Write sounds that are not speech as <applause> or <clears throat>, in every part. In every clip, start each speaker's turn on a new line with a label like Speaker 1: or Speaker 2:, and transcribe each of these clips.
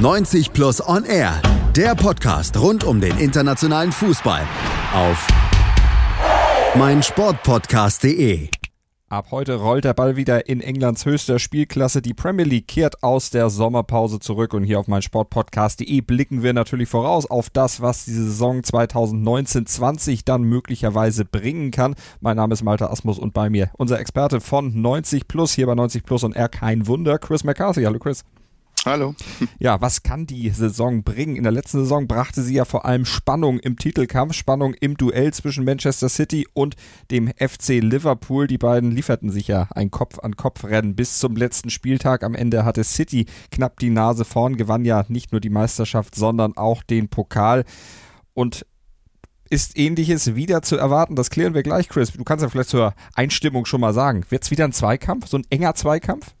Speaker 1: 90 Plus On Air, der Podcast rund um den internationalen Fußball auf meinsportpodcast.de.
Speaker 2: Ab heute rollt der Ball wieder in Englands höchster Spielklasse. Die Premier League kehrt aus der Sommerpause zurück und hier auf meinsportpodcast.de blicken wir natürlich voraus auf das, was die Saison 2019-20 dann möglicherweise bringen kann. Mein Name ist Malte Asmus und bei mir unser Experte von 90 Plus, hier bei 90 Plus und er kein Wunder, Chris McCarthy. Hallo Chris.
Speaker 3: Hallo.
Speaker 2: Ja, was kann die Saison bringen? In der letzten Saison brachte sie ja vor allem Spannung im Titelkampf, Spannung im Duell zwischen Manchester City und dem FC Liverpool. Die beiden lieferten sich ja ein Kopf-an-Kopf-Rennen bis zum letzten Spieltag. Am Ende hatte City knapp die Nase vorn, gewann ja nicht nur die Meisterschaft, sondern auch den Pokal. Und ist ähnliches wieder zu erwarten? Das klären wir gleich, Chris. Du kannst ja vielleicht zur Einstimmung schon mal sagen. Wird es wieder ein Zweikampf, so ein enger Zweikampf?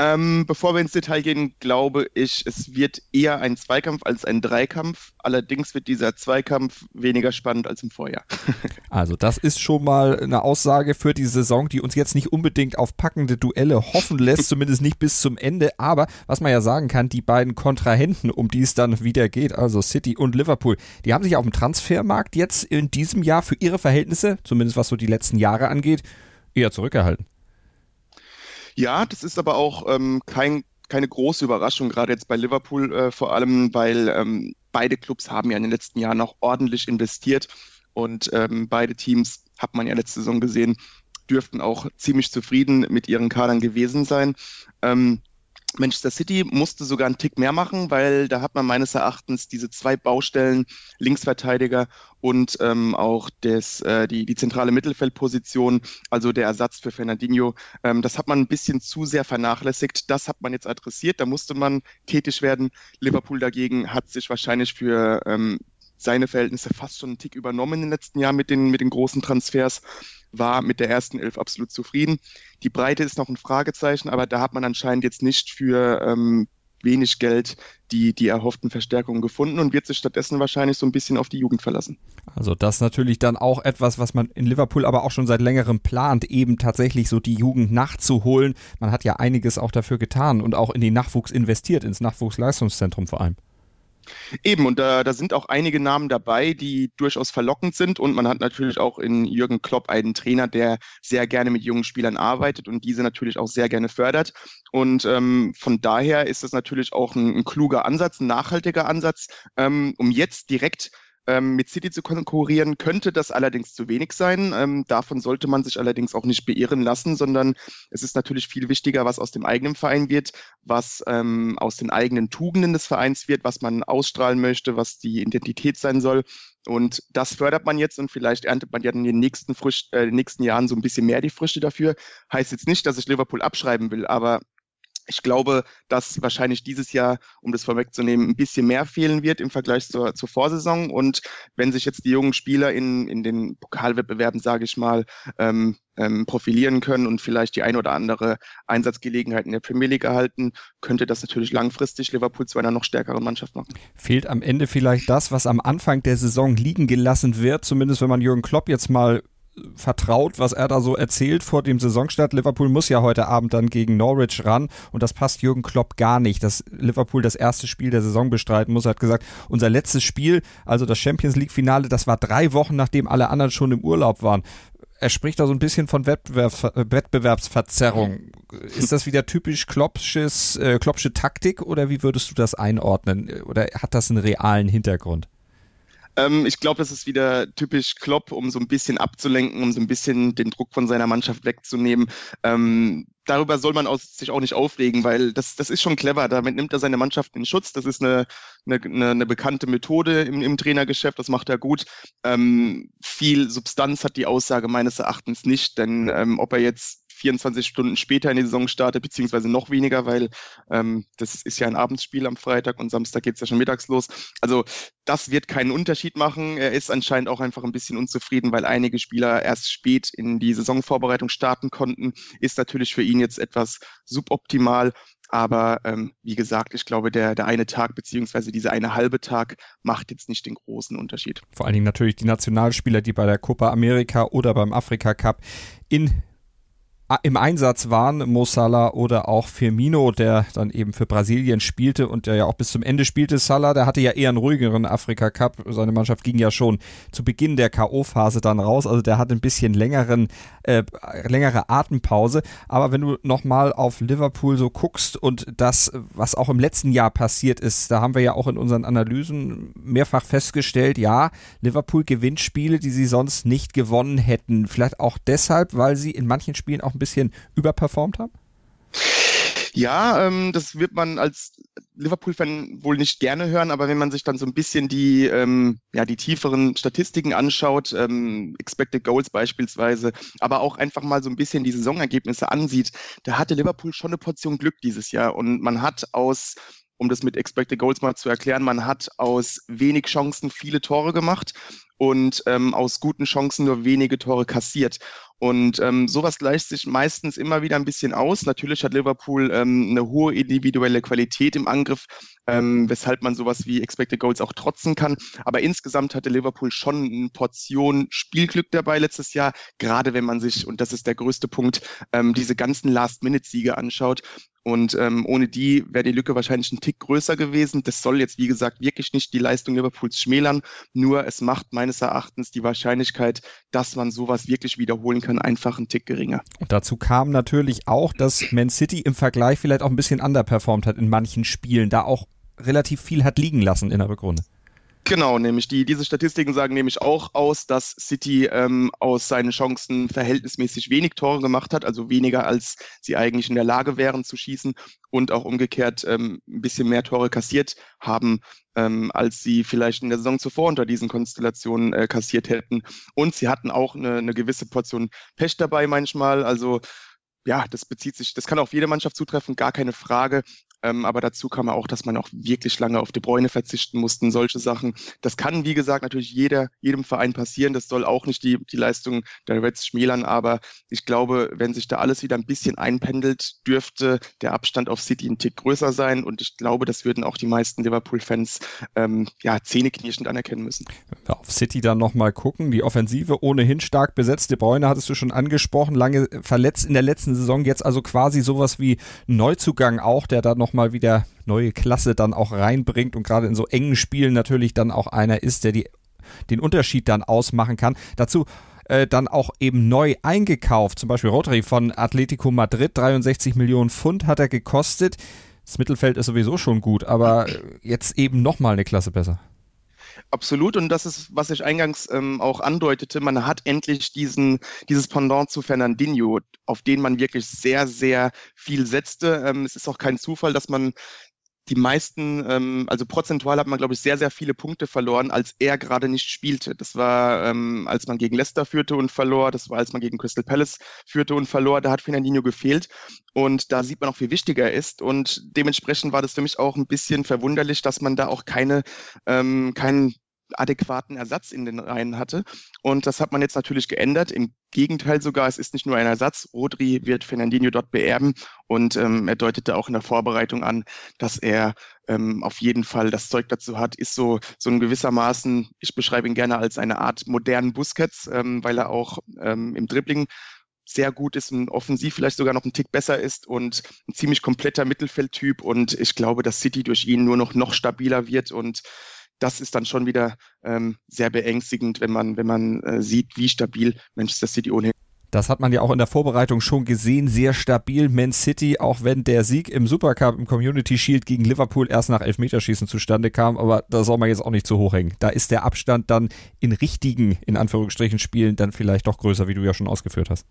Speaker 3: Ähm, bevor wir ins Detail gehen, glaube ich, es wird eher ein Zweikampf als ein Dreikampf. Allerdings wird dieser Zweikampf weniger spannend als im Vorjahr. <laughs>
Speaker 2: also das ist schon mal eine Aussage für die Saison, die uns jetzt nicht unbedingt auf packende Duelle hoffen lässt, zumindest nicht bis zum Ende. Aber was man ja sagen kann, die beiden Kontrahenten, um die es dann wieder geht, also City und Liverpool, die haben sich auf dem Transfermarkt jetzt in diesem Jahr für ihre Verhältnisse, zumindest was so die letzten Jahre angeht, eher zurückgehalten.
Speaker 3: Ja, das ist aber auch ähm, kein, keine große Überraschung, gerade jetzt bei Liverpool äh, vor allem, weil ähm, beide Clubs haben ja in den letzten Jahren auch ordentlich investiert und ähm, beide Teams, hat man ja letzte Saison gesehen, dürften auch ziemlich zufrieden mit ihren Kadern gewesen sein. Ähm, Manchester City musste sogar einen Tick mehr machen, weil da hat man meines Erachtens diese zwei Baustellen, Linksverteidiger und ähm, auch des, äh, die, die zentrale Mittelfeldposition, also der Ersatz für Fernandinho, ähm, das hat man ein bisschen zu sehr vernachlässigt. Das hat man jetzt adressiert, da musste man tätig werden. Liverpool dagegen hat sich wahrscheinlich für ähm, seine Verhältnisse fast schon einen Tick übernommen in den letzten Jahren mit den, mit den großen Transfers war mit der ersten Elf absolut zufrieden. Die Breite ist noch ein Fragezeichen, aber da hat man anscheinend jetzt nicht für ähm, wenig Geld die, die erhofften Verstärkungen gefunden und wird sich stattdessen wahrscheinlich so ein bisschen auf die Jugend verlassen.
Speaker 2: Also das natürlich dann auch etwas, was man in Liverpool aber auch schon seit längerem plant, eben tatsächlich so die Jugend nachzuholen. Man hat ja einiges auch dafür getan und auch in den Nachwuchs investiert, ins Nachwuchsleistungszentrum vor allem.
Speaker 3: Eben, und da, da sind auch einige Namen dabei, die durchaus verlockend sind. Und man hat natürlich auch in Jürgen Klopp einen Trainer, der sehr gerne mit jungen Spielern arbeitet und diese natürlich auch sehr gerne fördert. Und ähm, von daher ist das natürlich auch ein, ein kluger Ansatz, ein nachhaltiger Ansatz, ähm, um jetzt direkt mit City zu konkurrieren, könnte das allerdings zu wenig sein. Ähm, davon sollte man sich allerdings auch nicht beirren lassen, sondern es ist natürlich viel wichtiger, was aus dem eigenen Verein wird, was ähm, aus den eigenen Tugenden des Vereins wird, was man ausstrahlen möchte, was die Identität sein soll. Und das fördert man jetzt und vielleicht erntet man ja in den nächsten, Frisch, äh, den nächsten Jahren so ein bisschen mehr die Früchte dafür. Heißt jetzt nicht, dass ich Liverpool abschreiben will, aber ich glaube, dass wahrscheinlich dieses Jahr, um das vorwegzunehmen, ein bisschen mehr fehlen wird im Vergleich zur, zur Vorsaison. Und wenn sich jetzt die jungen Spieler in, in den Pokalwettbewerben, sage ich mal, ähm, ähm, profilieren können und vielleicht die ein oder andere Einsatzgelegenheit in der Premier League erhalten, könnte das natürlich langfristig Liverpool zu einer noch stärkeren Mannschaft machen.
Speaker 2: Fehlt am Ende vielleicht das, was am Anfang der Saison liegen gelassen wird, zumindest wenn man Jürgen Klopp jetzt mal vertraut, was er da so erzählt vor dem Saisonstart. Liverpool muss ja heute Abend dann gegen Norwich ran und das passt Jürgen Klopp gar nicht, dass Liverpool das erste Spiel der Saison bestreiten muss. Er hat gesagt, unser letztes Spiel, also das Champions League Finale, das war drei Wochen, nachdem alle anderen schon im Urlaub waren. Er spricht da so ein bisschen von Wettbewerbs Wettbewerbsverzerrung. Ist das wieder typisch Kloppsches, äh, Kloppsche Taktik oder wie würdest du das einordnen? Oder hat das einen realen Hintergrund?
Speaker 3: Ähm, ich glaube, das ist wieder typisch Klopp, um so ein bisschen abzulenken, um so ein bisschen den Druck von seiner Mannschaft wegzunehmen. Ähm, darüber soll man aus, sich auch nicht aufregen, weil das, das ist schon clever. Damit nimmt er seine Mannschaft in Schutz. Das ist eine, eine, eine bekannte Methode im, im Trainergeschäft. Das macht er gut. Ähm, viel Substanz hat die Aussage meines Erachtens nicht, denn ähm, ob er jetzt 24 Stunden später in die Saison startet, beziehungsweise noch weniger, weil ähm, das ist ja ein Abendsspiel am Freitag und Samstag geht es ja schon mittags los. Also das wird keinen Unterschied machen. Er ist anscheinend auch einfach ein bisschen unzufrieden, weil einige Spieler erst spät in die Saisonvorbereitung starten konnten. Ist natürlich für ihn jetzt etwas suboptimal. Aber ähm, wie gesagt, ich glaube, der, der eine Tag beziehungsweise dieser eine halbe Tag macht jetzt nicht den großen Unterschied.
Speaker 2: Vor allen Dingen natürlich die Nationalspieler, die bei der Copa America oder beim Afrika Cup in im Einsatz waren, Mo Salah oder auch Firmino, der dann eben für Brasilien spielte und der ja auch bis zum Ende spielte. Salah, der hatte ja eher einen ruhigeren Afrika Cup. Seine Mannschaft ging ja schon zu Beginn der K.O.-Phase dann raus. Also der hat ein bisschen längeren, äh, längere Atempause. Aber wenn du nochmal auf Liverpool so guckst und das, was auch im letzten Jahr passiert ist, da haben wir ja auch in unseren Analysen mehrfach festgestellt, ja, Liverpool gewinnt Spiele, die sie sonst nicht gewonnen hätten. Vielleicht auch deshalb, weil sie in manchen Spielen auch ein bisschen überperformt haben?
Speaker 3: Ja, ähm, das wird man als Liverpool-Fan wohl nicht gerne hören, aber wenn man sich dann so ein bisschen die, ähm, ja, die tieferen Statistiken anschaut, ähm, Expected Goals beispielsweise, aber auch einfach mal so ein bisschen die Saisonergebnisse ansieht, da hatte Liverpool schon eine Portion Glück dieses Jahr und man hat aus um das mit Expected Goals mal zu erklären, man hat aus wenig Chancen viele Tore gemacht und ähm, aus guten Chancen nur wenige Tore kassiert. Und ähm, sowas gleicht sich meistens immer wieder ein bisschen aus. Natürlich hat Liverpool ähm, eine hohe individuelle Qualität im Angriff, ähm, weshalb man sowas wie Expected Goals auch trotzen kann. Aber insgesamt hatte Liverpool schon eine Portion Spielglück dabei letztes Jahr, gerade wenn man sich, und das ist der größte Punkt, ähm, diese ganzen Last-Minute-Siege anschaut. Und ähm, ohne die wäre die Lücke wahrscheinlich ein Tick größer gewesen. Das soll jetzt, wie gesagt, wirklich nicht die Leistung Liverpools schmälern. Nur es macht meines Erachtens die Wahrscheinlichkeit, dass man sowas wirklich wiederholen kann, einfach einen Tick geringer.
Speaker 2: Und dazu kam natürlich auch, dass Man City im Vergleich vielleicht auch ein bisschen underperformt hat in manchen Spielen, da auch relativ viel hat liegen lassen in der Rückrunde.
Speaker 3: Genau, nämlich die, diese Statistiken sagen nämlich auch aus, dass City ähm, aus seinen Chancen verhältnismäßig wenig Tore gemacht hat, also weniger als sie eigentlich in der Lage wären zu schießen und auch umgekehrt ähm, ein bisschen mehr Tore kassiert haben, ähm, als sie vielleicht in der Saison zuvor unter diesen Konstellationen äh, kassiert hätten. Und sie hatten auch eine, eine gewisse Portion Pech dabei manchmal, also ja, das bezieht sich, das kann auf jede Mannschaft zutreffen, gar keine Frage. Ähm, aber dazu kam auch, dass man auch wirklich lange auf De Bruyne verzichten musste, solche Sachen. Das kann, wie gesagt, natürlich jeder, jedem Verein passieren. Das soll auch nicht die, die Leistung der Reds schmälern, aber ich glaube, wenn sich da alles wieder ein bisschen einpendelt, dürfte der Abstand auf City ein Tick größer sein und ich glaube, das würden auch die meisten Liverpool-Fans ähm, ja, zähneknirschend anerkennen müssen.
Speaker 2: Auf City dann nochmal gucken, die Offensive ohnehin stark besetzt. De Bruyne hattest du schon angesprochen, lange verletzt in der letzten Saison, jetzt also quasi sowas wie Neuzugang auch, der da noch nochmal wieder neue Klasse dann auch reinbringt und gerade in so engen Spielen natürlich dann auch einer ist, der die, den Unterschied dann ausmachen kann. Dazu äh, dann auch eben neu eingekauft, zum Beispiel Rotary von Atletico Madrid, 63 Millionen Pfund hat er gekostet. Das Mittelfeld ist sowieso schon gut, aber jetzt eben nochmal eine Klasse besser.
Speaker 3: Absolut. Und das ist, was ich eingangs ähm, auch andeutete. Man hat endlich diesen, dieses Pendant zu Fernandinho, auf den man wirklich sehr, sehr viel setzte. Ähm, es ist auch kein Zufall, dass man die meisten, ähm, also prozentual hat man, glaube ich, sehr, sehr viele Punkte verloren, als er gerade nicht spielte. Das war, ähm, als man gegen Leicester führte und verlor, das war, als man gegen Crystal Palace führte und verlor, da hat Fernandinho gefehlt. Und da sieht man auch, wie wichtig er ist. Und dementsprechend war das für mich auch ein bisschen verwunderlich, dass man da auch keine, ähm, keinen adäquaten Ersatz in den Reihen hatte. Und das hat man jetzt natürlich geändert. Im Gegenteil sogar, es ist nicht nur ein Ersatz. Rodri wird Fernandinho dort beerben und ähm, er deutete auch in der Vorbereitung an, dass er ähm, auf jeden Fall das Zeug dazu hat, ist so, so ein gewissermaßen, ich beschreibe ihn gerne als eine Art modernen Busquets, ähm, weil er auch ähm, im Dribbling sehr gut ist und offensiv vielleicht sogar noch ein Tick besser ist und ein ziemlich kompletter Mittelfeldtyp und ich glaube, dass City durch ihn nur noch noch stabiler wird und das ist dann schon wieder ähm, sehr beängstigend, wenn man, wenn man äh, sieht, wie stabil Manchester City ohnehin
Speaker 2: das hat man ja auch in der Vorbereitung schon gesehen, sehr stabil. Man City, auch wenn der Sieg im Supercup im Community Shield gegen Liverpool erst nach Elfmeterschießen zustande kam, aber da soll man jetzt auch nicht zu hoch hängen. Da ist der Abstand dann in richtigen, in Anführungsstrichen, Spielen dann vielleicht doch größer, wie du ja schon ausgeführt hast.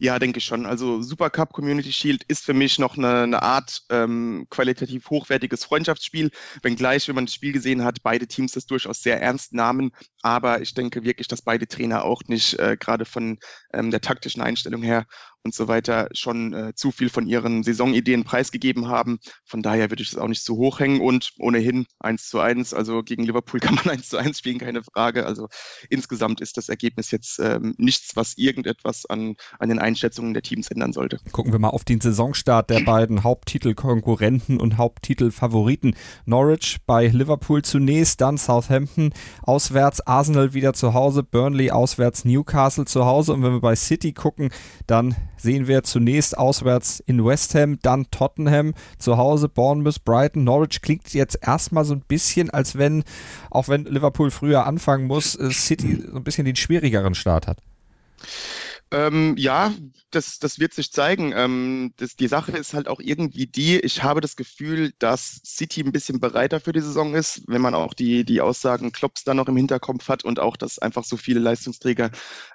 Speaker 3: Ja, denke ich schon. Also Supercup Community Shield ist für mich noch eine, eine Art ähm, qualitativ hochwertiges Freundschaftsspiel, wenngleich, wenn man das Spiel gesehen hat, beide Teams das durchaus sehr ernst nahmen. Aber ich denke wirklich, dass beide Trainer auch nicht äh, gerade von ähm, der taktischen Einstellung her und so weiter schon äh, zu viel von ihren Saisonideen preisgegeben haben. Von daher würde ich das auch nicht zu hoch hängen und ohnehin eins zu eins. Also gegen Liverpool <laughs> kann man eins zu eins spielen, keine Frage. Also insgesamt ist das Ergebnis jetzt ähm, nichts, was irgendetwas an, an den Einschätzungen der Teams ändern sollte.
Speaker 2: Gucken wir mal auf den Saisonstart der beiden Haupttitelkonkurrenten und Haupttitelfavoriten. Norwich bei Liverpool zunächst, dann Southampton auswärts, Arsenal wieder zu Hause, Burnley auswärts, Newcastle zu Hause und wenn wir bei City gucken, dann sehen wir zunächst auswärts in West Ham, dann Tottenham, zu Hause Bournemouth, Brighton, Norwich klingt jetzt erstmal so ein bisschen, als wenn, auch wenn Liverpool früher anfangen muss, äh, City so ein bisschen den schwierigeren Start hat.
Speaker 3: Ähm, ja, das, das wird sich zeigen. Ähm, das, die Sache ist halt auch irgendwie die, ich habe das Gefühl, dass City ein bisschen bereiter für die Saison ist, wenn man auch die, die Aussagen Klopps da noch im Hinterkopf hat und auch, dass einfach so viele Leistungsträger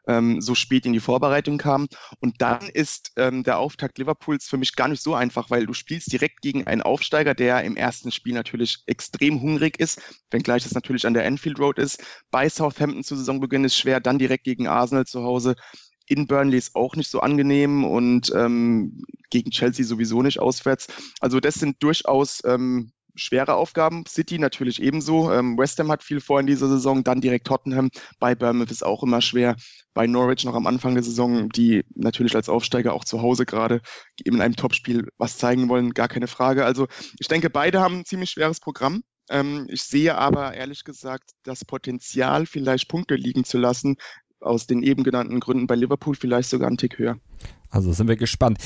Speaker 3: ähm, so spät in die Vorbereitung kamen. Und dann ist ähm, der Auftakt Liverpools für mich gar nicht so einfach, weil du spielst direkt gegen einen Aufsteiger, der im ersten Spiel natürlich extrem hungrig ist, wenngleich das natürlich an der Enfield Road ist. Bei Southampton zu Saisonbeginn ist schwer, dann direkt gegen Arsenal zu Hause in Burnley ist auch nicht so angenehm und ähm, gegen Chelsea sowieso nicht auswärts. Also das sind durchaus ähm, schwere Aufgaben. City natürlich ebenso. Ähm, West Ham hat viel vor in dieser Saison, dann direkt Tottenham. Bei Bournemouth ist auch immer schwer. Bei Norwich noch am Anfang der Saison, die natürlich als Aufsteiger auch zu Hause gerade in einem Topspiel was zeigen wollen, gar keine Frage. Also ich denke, beide haben ein ziemlich schweres Programm. Ähm, ich sehe aber ehrlich gesagt das Potenzial, vielleicht Punkte liegen zu lassen, aus den eben genannten Gründen bei Liverpool vielleicht sogar einen Tick höher.
Speaker 2: Also sind wir gespannt.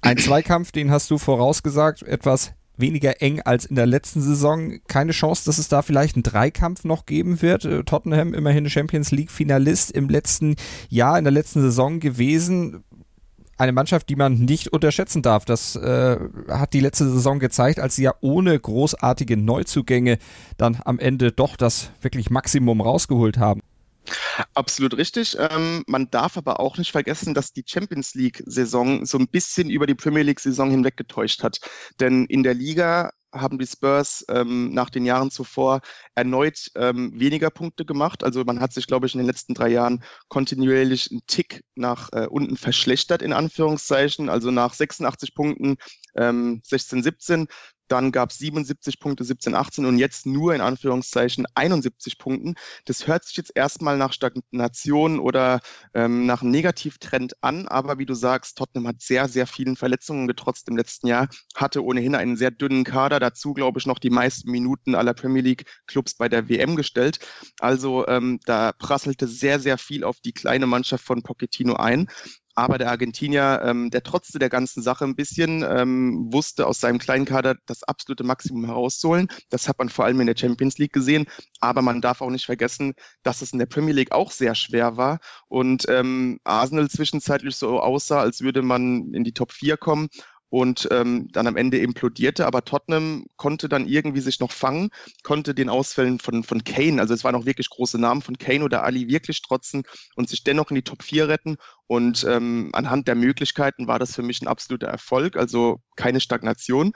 Speaker 2: Ein Zweikampf, den hast du vorausgesagt, etwas weniger eng als in der letzten Saison. Keine Chance, dass es da vielleicht einen Dreikampf noch geben wird. Äh, Tottenham immerhin Champions League Finalist im letzten Jahr, in der letzten Saison gewesen. Eine Mannschaft, die man nicht unterschätzen darf. Das äh, hat die letzte Saison gezeigt, als sie ja ohne großartige Neuzugänge dann am Ende doch das wirklich Maximum rausgeholt haben.
Speaker 3: Absolut richtig. Ähm, man darf aber auch nicht vergessen, dass die Champions League-Saison so ein bisschen über die Premier League-Saison hinweg getäuscht hat. Denn in der Liga haben die Spurs ähm, nach den Jahren zuvor erneut ähm, weniger Punkte gemacht. Also man hat sich, glaube ich, in den letzten drei Jahren kontinuierlich einen Tick nach äh, unten verschlechtert, in Anführungszeichen. Also nach 86 Punkten ähm, 16, 17 dann gab es 77 Punkte 17, 18 und jetzt nur in Anführungszeichen 71 Punkten. Das hört sich jetzt erstmal nach Stagnation oder ähm, nach einem Negativtrend an, aber wie du sagst, Tottenham hat sehr, sehr vielen Verletzungen getrotzt im letzten Jahr, hatte ohnehin einen sehr dünnen Kader, dazu glaube ich noch die meisten Minuten aller Premier League Clubs bei der WM gestellt. Also ähm, da prasselte sehr, sehr viel auf die kleine Mannschaft von Pochettino ein. Aber der Argentinier, ähm, der trotzte der ganzen Sache ein bisschen, ähm, wusste aus seinem kleinen Kader das absolute Maximum herauszuholen. Das hat man vor allem in der Champions League gesehen. Aber man darf auch nicht vergessen, dass es in der Premier League auch sehr schwer war und ähm, Arsenal zwischenzeitlich so aussah, als würde man in die Top 4 kommen und ähm, dann am Ende implodierte. Aber Tottenham konnte dann irgendwie sich noch fangen, konnte den Ausfällen von, von Kane, also es waren auch wirklich große Namen von Kane oder Ali wirklich strotzen und sich dennoch in die Top 4 retten. Und ähm, anhand der Möglichkeiten war das für mich ein absoluter Erfolg, also keine Stagnation.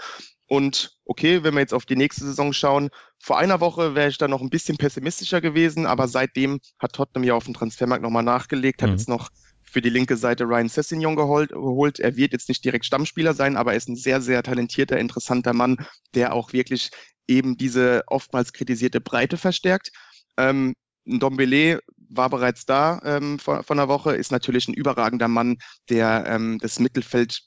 Speaker 3: Und okay, wenn wir jetzt auf die nächste Saison schauen, vor einer Woche wäre ich da noch ein bisschen pessimistischer gewesen, aber seitdem hat Tottenham ja auf dem Transfermarkt nochmal nachgelegt, hat mhm. jetzt noch für die linke Seite Ryan Sessignon geholt, Er wird jetzt nicht direkt Stammspieler sein, aber er ist ein sehr, sehr talentierter, interessanter Mann, der auch wirklich eben diese oftmals kritisierte Breite verstärkt. Ähm, Dombele war bereits da ähm, vor, vor einer Woche, ist natürlich ein überragender Mann, der ähm, das Mittelfeld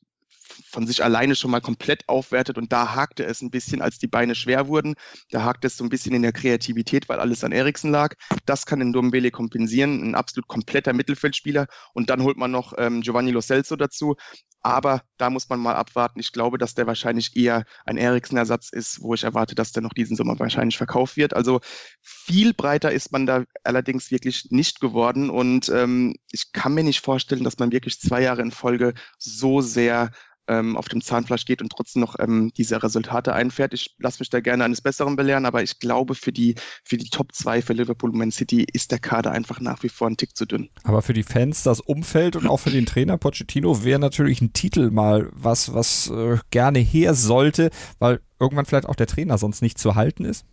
Speaker 3: von sich alleine schon mal komplett aufwertet und da hakte es ein bisschen, als die Beine schwer wurden. Da hakte es so ein bisschen in der Kreativität, weil alles an Eriksen lag. Das kann in Dombele kompensieren, ein absolut kompletter Mittelfeldspieler und dann holt man noch ähm, Giovanni Lo Celso dazu. Aber da muss man mal abwarten. Ich glaube, dass der wahrscheinlich eher ein Eriksen-Ersatz ist, wo ich erwarte, dass der noch diesen Sommer wahrscheinlich verkauft wird. Also viel breiter ist man da allerdings wirklich nicht geworden. Und ähm, ich kann mir nicht vorstellen, dass man wirklich zwei Jahre in Folge so sehr ähm, auf dem Zahnfleisch geht und trotzdem noch ähm, diese Resultate einfährt. Ich lasse mich da gerne eines Besseren belehren, aber ich glaube, für die, für die Top 2 für Liverpool und Man City ist der Kader einfach nach wie vor ein Tick zu dünn.
Speaker 2: Aber für die Fans, das Umfeld und auch für den Trainer Pochettino wäre natürlich ein Titel mal was, was äh, gerne her sollte, weil irgendwann vielleicht auch der Trainer sonst nicht zu halten ist.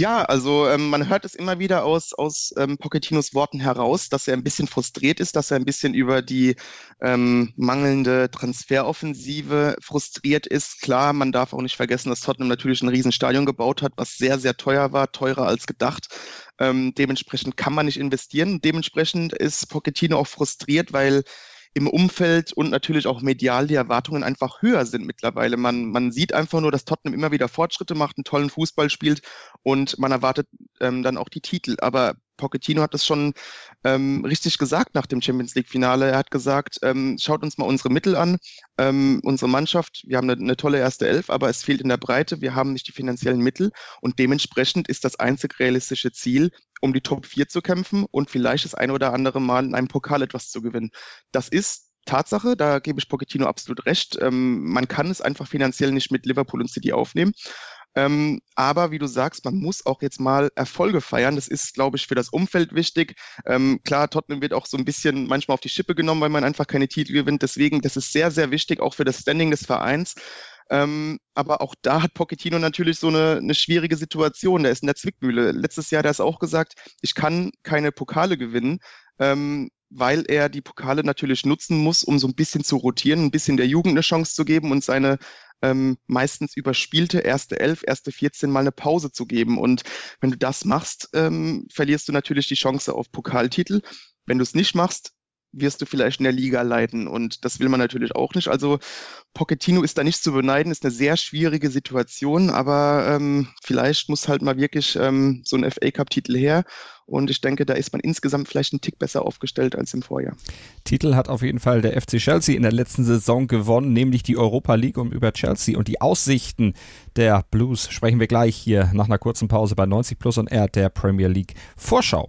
Speaker 3: Ja, also ähm, man hört es immer wieder aus, aus ähm, Pochettinos Worten heraus, dass er ein bisschen frustriert ist, dass er ein bisschen über die ähm, mangelnde Transferoffensive frustriert ist. Klar, man darf auch nicht vergessen, dass Tottenham natürlich ein Riesenstadion gebaut hat, was sehr, sehr teuer war, teurer als gedacht. Ähm, dementsprechend kann man nicht investieren. Dementsprechend ist Pochettino auch frustriert, weil im Umfeld und natürlich auch medial die Erwartungen einfach höher sind mittlerweile. Man, man sieht einfach nur, dass Tottenham immer wieder Fortschritte macht, einen tollen Fußball spielt und man erwartet ähm, dann auch die Titel. Aber Pochettino hat das schon ähm, richtig gesagt nach dem Champions League-Finale. Er hat gesagt, ähm, schaut uns mal unsere Mittel an, ähm, unsere Mannschaft, wir haben eine, eine, tolle erste Elf, aber es fehlt in der Breite, wir haben nicht die finanziellen Mittel und dementsprechend ist das einzig realistische Ziel, um die Top 4 zu kämpfen und vielleicht das ein oder andere Mal in einem Pokal etwas zu gewinnen. Das ist Tatsache, da gebe ich Pochettino absolut recht. Ähm, man kann es einfach finanziell nicht mit Liverpool und City aufnehmen. Ähm, aber wie du sagst, man muss auch jetzt mal Erfolge feiern. Das ist, glaube ich, für das Umfeld wichtig. Ähm, klar, Tottenham wird auch so ein bisschen manchmal auf die Schippe genommen, weil man einfach keine Titel gewinnt. Deswegen, das ist sehr, sehr wichtig, auch für das Standing des Vereins. Ähm, aber auch da hat Pochettino natürlich so eine, eine schwierige Situation. Der ist in der Zwickmühle. Letztes Jahr hat er es auch gesagt, ich kann keine Pokale gewinnen. Ähm, weil er die Pokale natürlich nutzen muss, um so ein bisschen zu rotieren, ein bisschen der Jugend eine Chance zu geben und seine ähm, meistens überspielte erste Elf, erste 14 mal eine Pause zu geben. Und wenn du das machst, ähm, verlierst du natürlich die Chance auf Pokaltitel. Wenn du es nicht machst, wirst du vielleicht in der Liga leiden. Und das will man natürlich auch nicht. Also Pochettino ist da nicht zu beneiden, ist eine sehr schwierige Situation, aber ähm, vielleicht muss halt mal wirklich ähm, so ein FA Cup-Titel her. Und ich denke, da ist man insgesamt vielleicht einen Tick besser aufgestellt als im Vorjahr.
Speaker 2: Titel hat auf jeden Fall der FC Chelsea in der letzten Saison gewonnen, nämlich die Europa League und über Chelsea und die Aussichten der Blues sprechen wir gleich hier nach einer kurzen Pause bei 90 Plus und R der Premier League Vorschau.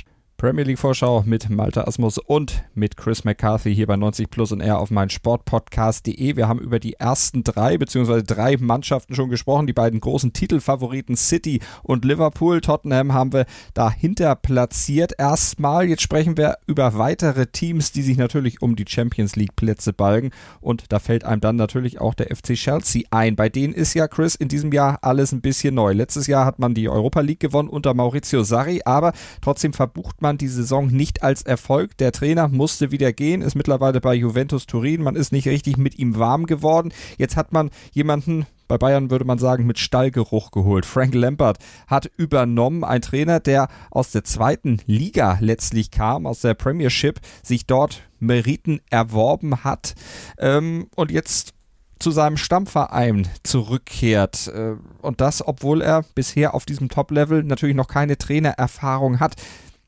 Speaker 2: Premier League Vorschau mit Malte Asmus und mit Chris McCarthy hier bei 90 Plus und R auf mein Sportpodcast.de. Wir haben über die ersten drei beziehungsweise drei Mannschaften schon gesprochen. Die beiden großen Titelfavoriten City und Liverpool. Tottenham haben wir dahinter platziert. Erstmal, jetzt sprechen wir über weitere Teams, die sich natürlich um die Champions League Plätze balgen. Und da fällt einem dann natürlich auch der FC Chelsea ein. Bei denen ist ja, Chris, in diesem Jahr alles ein bisschen neu. Letztes Jahr hat man die Europa League gewonnen unter Maurizio Sarri, aber trotzdem verbucht man man die Saison nicht als Erfolg. Der Trainer musste wieder gehen, ist mittlerweile bei Juventus Turin. Man ist nicht richtig mit ihm warm geworden. Jetzt hat man jemanden, bei Bayern würde man sagen, mit Stallgeruch geholt. Frank Lampard hat übernommen, ein Trainer, der aus der zweiten Liga letztlich kam, aus der Premiership, sich dort Meriten erworben hat ähm, und jetzt zu seinem Stammverein zurückkehrt. Äh, und das, obwohl er bisher auf diesem Top-Level natürlich noch keine Trainererfahrung hat.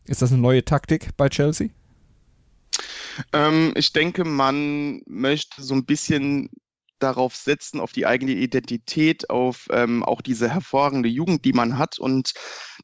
Speaker 2: Ist das eine neue Taktik bei Chelsea?
Speaker 3: Ähm, ich denke, man möchte so ein bisschen darauf setzen, auf die eigene Identität, auf ähm, auch diese hervorragende Jugend, die man hat. Und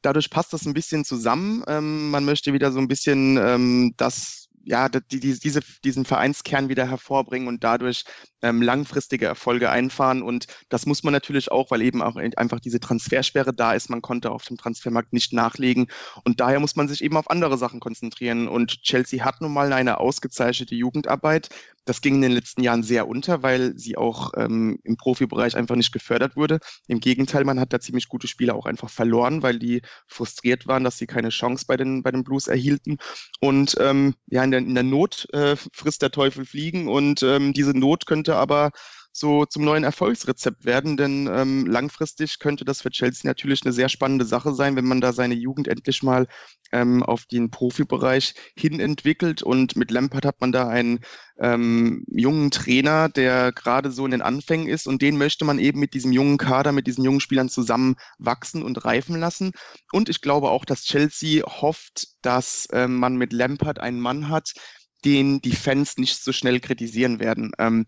Speaker 3: dadurch passt das ein bisschen zusammen. Ähm, man möchte wieder so ein bisschen ähm, das ja, die, die, diese, diesen Vereinskern wieder hervorbringen und dadurch ähm, langfristige Erfolge einfahren. Und das muss man natürlich auch, weil eben auch einfach diese Transfersperre da ist. Man konnte auf dem Transfermarkt nicht nachlegen. Und daher muss man sich eben auf andere Sachen konzentrieren. Und Chelsea hat nun mal eine ausgezeichnete Jugendarbeit. Das ging in den letzten Jahren sehr unter, weil sie auch ähm, im Profibereich einfach nicht gefördert wurde. Im Gegenteil, man hat da ziemlich gute Spieler auch einfach verloren, weil die frustriert waren, dass sie keine Chance bei den, bei den Blues erhielten. Und ähm, ja, in der, in der Not äh, frisst der Teufel Fliegen und ähm, diese Not könnte aber so zum neuen Erfolgsrezept werden, denn ähm, langfristig könnte das für Chelsea natürlich eine sehr spannende Sache sein, wenn man da seine Jugend endlich mal ähm, auf den Profibereich hin entwickelt. Und mit Lampard hat man da einen ähm, jungen Trainer, der gerade so in den Anfängen ist und den möchte man eben mit diesem jungen Kader, mit diesen jungen Spielern zusammen wachsen und reifen lassen. Und ich glaube auch, dass Chelsea hofft, dass ähm, man mit Lampard einen Mann hat, den die Fans nicht so schnell kritisieren werden. Ähm,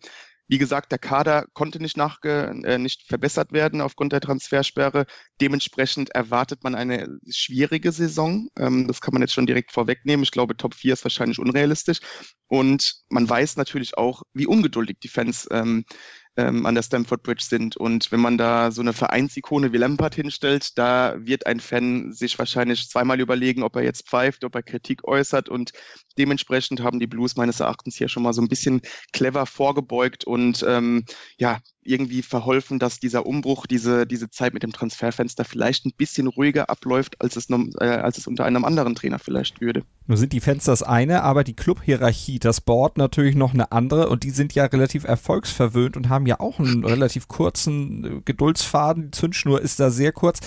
Speaker 3: wie gesagt, der Kader konnte nicht, nachge äh, nicht verbessert werden aufgrund der Transfersperre. Dementsprechend erwartet man eine schwierige Saison. Ähm, das kann man jetzt schon direkt vorwegnehmen. Ich glaube, Top 4 ist wahrscheinlich unrealistisch. Und man weiß natürlich auch, wie ungeduldig die Fans ähm, ähm, an der Stamford Bridge sind. Und wenn man da so eine Vereinsikone wie Lampard hinstellt, da wird ein Fan sich wahrscheinlich zweimal überlegen, ob er jetzt pfeift, ob er Kritik äußert. Und dementsprechend haben die Blues meines Erachtens hier schon mal so ein bisschen clever vorgebeugt und ähm, ja, irgendwie verholfen, dass dieser Umbruch, diese, diese Zeit mit dem Transferfenster vielleicht ein bisschen ruhiger abläuft, als es, äh, als es unter einem anderen Trainer vielleicht würde.
Speaker 2: Nun sind die Fans das eine, aber die Clubhierarchie, das Board natürlich noch eine andere und die sind ja relativ erfolgsverwöhnt und haben ja auch einen relativ kurzen äh, Geduldsfaden. Die Zündschnur ist da sehr kurz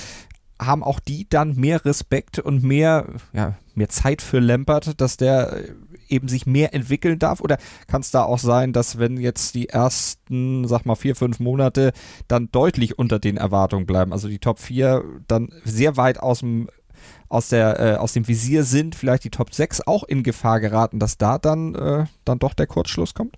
Speaker 2: haben auch die dann mehr Respekt und mehr, ja, mehr Zeit für Lampert, dass der äh, eben sich mehr entwickeln darf? Oder kann es da auch sein, dass wenn jetzt die ersten, sag mal, vier, fünf Monate dann deutlich unter den Erwartungen bleiben, also die Top 4 dann sehr weit aus dem aus, der, äh, aus dem Visier sind, vielleicht die Top 6 auch in Gefahr geraten, dass da dann, äh, dann doch der Kurzschluss kommt?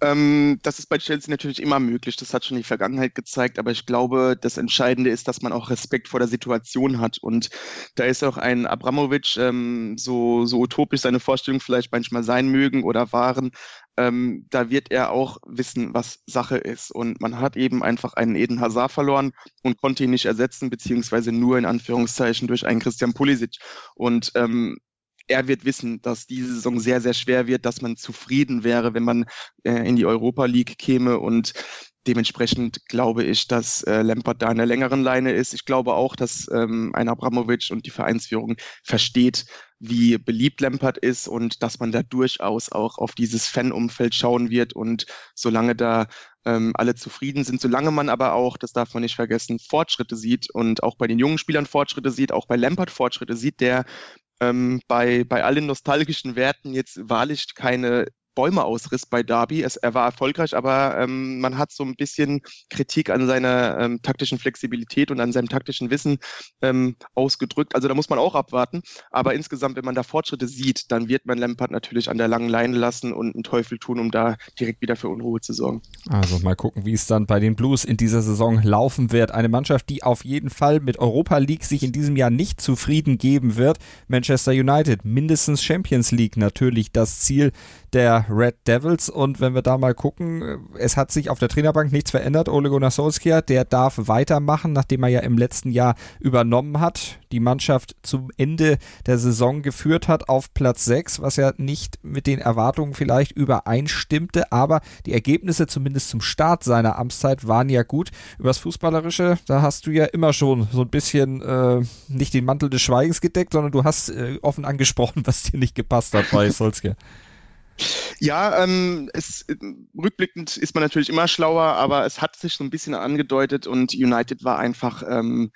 Speaker 3: Ähm, das ist bei Chelsea natürlich immer möglich. Das hat schon die Vergangenheit gezeigt. Aber ich glaube, das Entscheidende ist, dass man auch Respekt vor der Situation hat. Und da ist auch ein Abramovic, ähm, so, so utopisch seine Vorstellungen vielleicht manchmal sein mögen oder waren, ähm, da wird er auch wissen, was Sache ist. Und man hat eben einfach einen Eden Hazard verloren und konnte ihn nicht ersetzen, beziehungsweise nur in Anführungszeichen durch einen Christian Pulisic. Und ähm, er wird wissen, dass diese Saison sehr, sehr schwer wird, dass man zufrieden wäre, wenn man äh, in die Europa League käme und dementsprechend glaube ich, dass äh, Lampard da in der längeren Leine ist. Ich glaube auch, dass ähm, ein Abramovic und die Vereinsführung versteht, wie beliebt Lampard ist und dass man da durchaus auch auf dieses Fanumfeld schauen wird und solange da ähm, alle zufrieden sind, solange man aber auch, das darf man nicht vergessen, Fortschritte sieht und auch bei den jungen Spielern Fortschritte sieht, auch bei Lampard Fortschritte sieht, der ähm, bei, bei allen nostalgischen Werten jetzt wahrlich keine Bäume ausriss bei Derby. Es, er war erfolgreich, aber ähm, man hat so ein bisschen Kritik an seiner ähm, taktischen Flexibilität und an seinem taktischen Wissen ähm, ausgedrückt. Also da muss man auch abwarten. Aber insgesamt, wenn man da Fortschritte sieht, dann wird man Lampard natürlich an der langen Leine lassen und einen Teufel tun, um da direkt wieder für Unruhe zu sorgen.
Speaker 2: Also mal gucken, wie es dann bei den Blues in dieser Saison laufen wird. Eine Mannschaft, die auf jeden Fall mit Europa League sich in diesem Jahr nicht zufrieden geben wird. Manchester United, mindestens Champions League natürlich das Ziel der Red Devils. Und wenn wir da mal gucken, es hat sich auf der Trainerbank nichts verändert. Ole Gunnar Solskjaer, der darf weitermachen, nachdem er ja im letzten Jahr übernommen hat, die Mannschaft zum Ende der Saison geführt hat auf Platz 6, was ja nicht mit den Erwartungen vielleicht übereinstimmte, aber die Ergebnisse zumindest zum Start seiner Amtszeit waren ja gut. Übers Fußballerische, da hast du ja immer schon so ein bisschen äh, nicht den Mantel des Schweigens gedeckt, sondern du hast äh, offen angesprochen, was dir nicht gepasst hat bei <laughs> Solskjaer.
Speaker 3: Ja, ähm, es, rückblickend ist man natürlich immer schlauer, aber es hat sich so ein bisschen angedeutet und United war einfach ähm,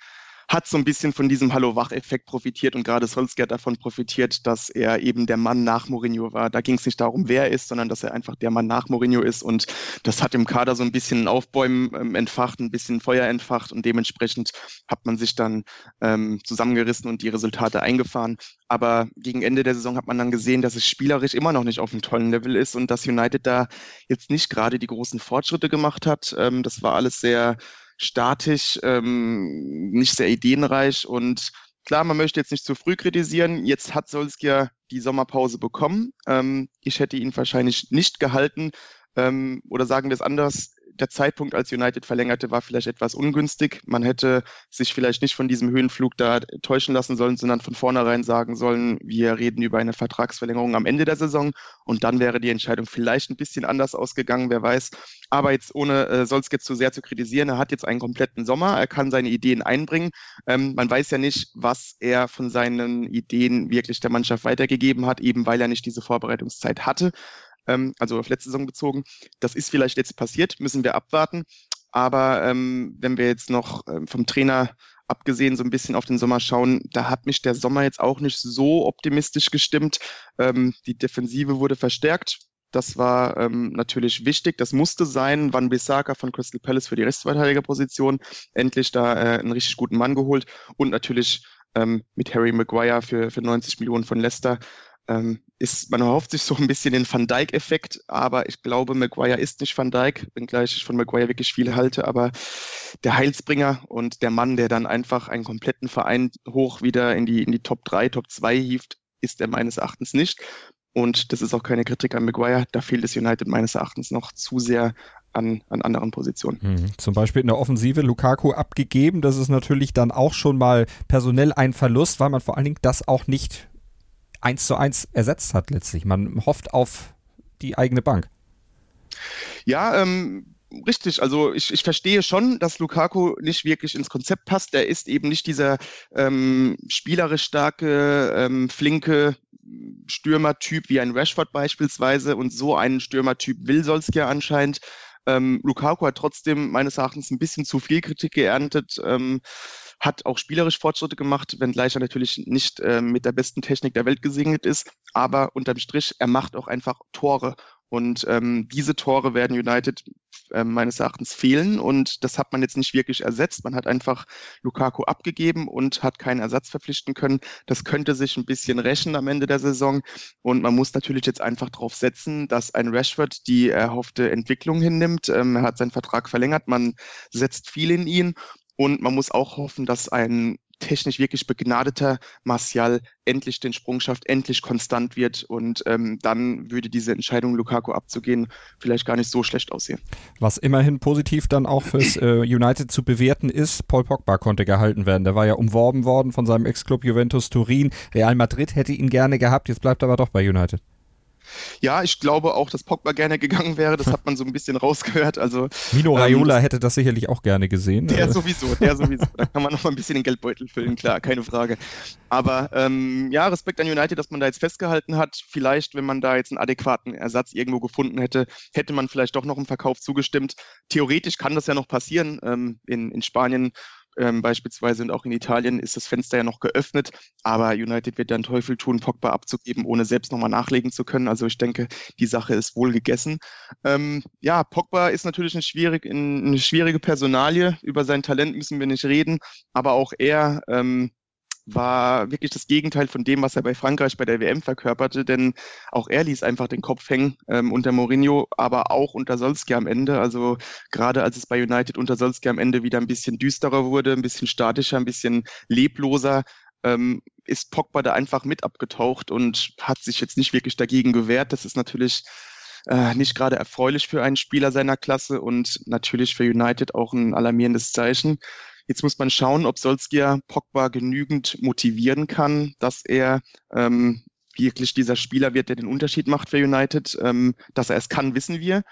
Speaker 3: hat so ein bisschen von diesem Hallo-Wach-Effekt profitiert und gerade Solskjaer davon profitiert, dass er eben der Mann nach Mourinho war. Da ging es nicht darum, wer er ist, sondern dass er einfach der Mann nach Mourinho ist und das hat im Kader so ein bisschen Aufbäumen ähm, entfacht, ein bisschen Feuer entfacht und dementsprechend hat man sich dann ähm, zusammengerissen und die Resultate eingefahren. Aber gegen Ende der Saison hat man dann gesehen, dass es spielerisch immer noch nicht auf einem tollen Level ist und dass United da jetzt nicht gerade die großen Fortschritte gemacht hat. Ähm, das war alles sehr statisch, ähm, nicht sehr ideenreich und klar, man möchte jetzt nicht zu früh kritisieren. Jetzt hat Solskjaer die Sommerpause bekommen. Ähm, ich hätte ihn wahrscheinlich nicht gehalten. Ähm, oder sagen wir es anders, der Zeitpunkt, als United verlängerte, war vielleicht etwas ungünstig. Man hätte sich vielleicht nicht von diesem Höhenflug da täuschen lassen sollen, sondern von vornherein sagen sollen, wir reden über eine Vertragsverlängerung am Ende der Saison und dann wäre die Entscheidung vielleicht ein bisschen anders ausgegangen, wer weiß. Aber jetzt ohne äh, Solskjaer zu sehr zu kritisieren, er hat jetzt einen kompletten Sommer, er kann seine Ideen einbringen. Ähm, man weiß ja nicht, was er von seinen Ideen wirklich der Mannschaft weitergegeben hat, eben weil er nicht diese Vorbereitungszeit hatte ähm, also auf letzte Saison bezogen. Das ist vielleicht jetzt passiert, müssen wir abwarten. Aber ähm, wenn wir jetzt noch ähm, vom Trainer abgesehen so ein bisschen auf den Sommer schauen, da hat mich der Sommer jetzt auch nicht so optimistisch gestimmt. Ähm, die Defensive wurde verstärkt. Das war ähm, natürlich wichtig. Das musste sein. Van Bissaka von Crystal Palace für die Rechtsverteidigerposition. Endlich da äh, einen richtig guten Mann geholt. Und natürlich ähm, mit Harry Maguire für, für 90 Millionen von Leicester ist, man erhofft sich so ein bisschen den Van Dijk-Effekt, aber ich glaube, Maguire ist nicht Van Dijk, wenngleich ich von Maguire wirklich viel halte, aber der Heilsbringer und der Mann, der dann einfach einen kompletten Verein hoch wieder in die, in die Top 3, Top 2 hieft, ist er meines Erachtens nicht. Und das ist auch keine Kritik an Maguire, da fehlt es United meines Erachtens noch zu sehr an, an anderen Positionen.
Speaker 2: Mhm. Zum Beispiel in der Offensive Lukaku abgegeben. Das ist natürlich dann auch schon mal personell ein Verlust, weil man vor allen Dingen das auch nicht eins zu eins ersetzt hat letztlich. Man hofft auf die eigene Bank.
Speaker 3: Ja, ähm, richtig. Also ich, ich verstehe schon, dass Lukaku nicht wirklich ins Konzept passt. Er ist eben nicht dieser ähm, spielerisch starke, ähm, flinke Stürmertyp wie ein Rashford beispielsweise. Und so einen Stürmertyp will Solskjaer anscheinend. Ähm, Lukaku hat trotzdem meines Erachtens ein bisschen zu viel Kritik geerntet. Ähm, hat auch spielerisch Fortschritte gemacht, wenngleich er natürlich nicht äh, mit der besten Technik der Welt gesegnet ist. Aber unterm Strich, er macht auch einfach Tore. Und ähm, diese Tore werden United äh, meines Erachtens fehlen. Und das hat man jetzt nicht wirklich ersetzt. Man hat einfach Lukaku abgegeben und hat keinen Ersatz verpflichten können. Das könnte sich ein bisschen rächen am Ende der Saison. Und man muss natürlich jetzt einfach darauf setzen, dass ein Rashford die erhoffte Entwicklung hinnimmt. Ähm, er hat seinen Vertrag verlängert. Man setzt viel in ihn. Und man muss auch hoffen, dass ein technisch wirklich begnadeter Martial endlich den Sprung schafft, endlich konstant wird und ähm, dann würde diese Entscheidung, Lukaku abzugehen, vielleicht gar nicht so schlecht aussehen.
Speaker 2: Was immerhin positiv dann auch fürs äh, United zu bewerten ist, Paul Pogba konnte gehalten werden. Der war ja umworben worden von seinem Ex-Club Juventus Turin. Real Madrid hätte ihn gerne gehabt, jetzt bleibt er aber doch bei United.
Speaker 3: Ja, ich glaube auch, dass Pogba gerne gegangen wäre. Das <laughs> hat man so ein bisschen rausgehört. Also
Speaker 2: Mino ähm, Raiola ähm, hätte das sicherlich auch gerne gesehen.
Speaker 3: Der sowieso, der sowieso. da kann man noch mal ein bisschen den Geldbeutel füllen, klar, keine Frage. Aber ähm, ja, Respekt an United, dass man da jetzt festgehalten hat. Vielleicht, wenn man da jetzt einen adäquaten Ersatz irgendwo gefunden hätte, hätte man vielleicht doch noch im Verkauf zugestimmt. Theoretisch kann das ja noch passieren. Ähm, in, in Spanien ähm, beispielsweise und auch in Italien ist das Fenster ja noch geöffnet, aber United wird dann Teufel tun, Pogba abzugeben, ohne selbst nochmal nachlegen zu können. Also ich denke, die Sache ist wohl gegessen. Ähm, ja, Pogba ist natürlich eine, schwierig, eine schwierige Personalie. Über sein Talent müssen wir nicht reden, aber auch er ähm, war wirklich das Gegenteil von dem, was er bei Frankreich bei der WM verkörperte, denn auch er ließ einfach den Kopf hängen ähm, unter Mourinho, aber auch unter Solskjaer am Ende. Also gerade als es bei United unter Solskjaer am Ende wieder ein bisschen düsterer wurde, ein bisschen statischer, ein bisschen lebloser, ähm, ist Pogba da einfach mit abgetaucht und hat sich jetzt nicht wirklich dagegen gewehrt. Das ist natürlich äh, nicht gerade erfreulich für einen Spieler seiner Klasse und natürlich für United auch ein alarmierendes Zeichen. Jetzt muss man schauen, ob Solskjaer Pogba genügend motivieren kann, dass er ähm, wirklich dieser Spieler wird, der den Unterschied macht für United. Ähm, dass er es kann, wissen wir.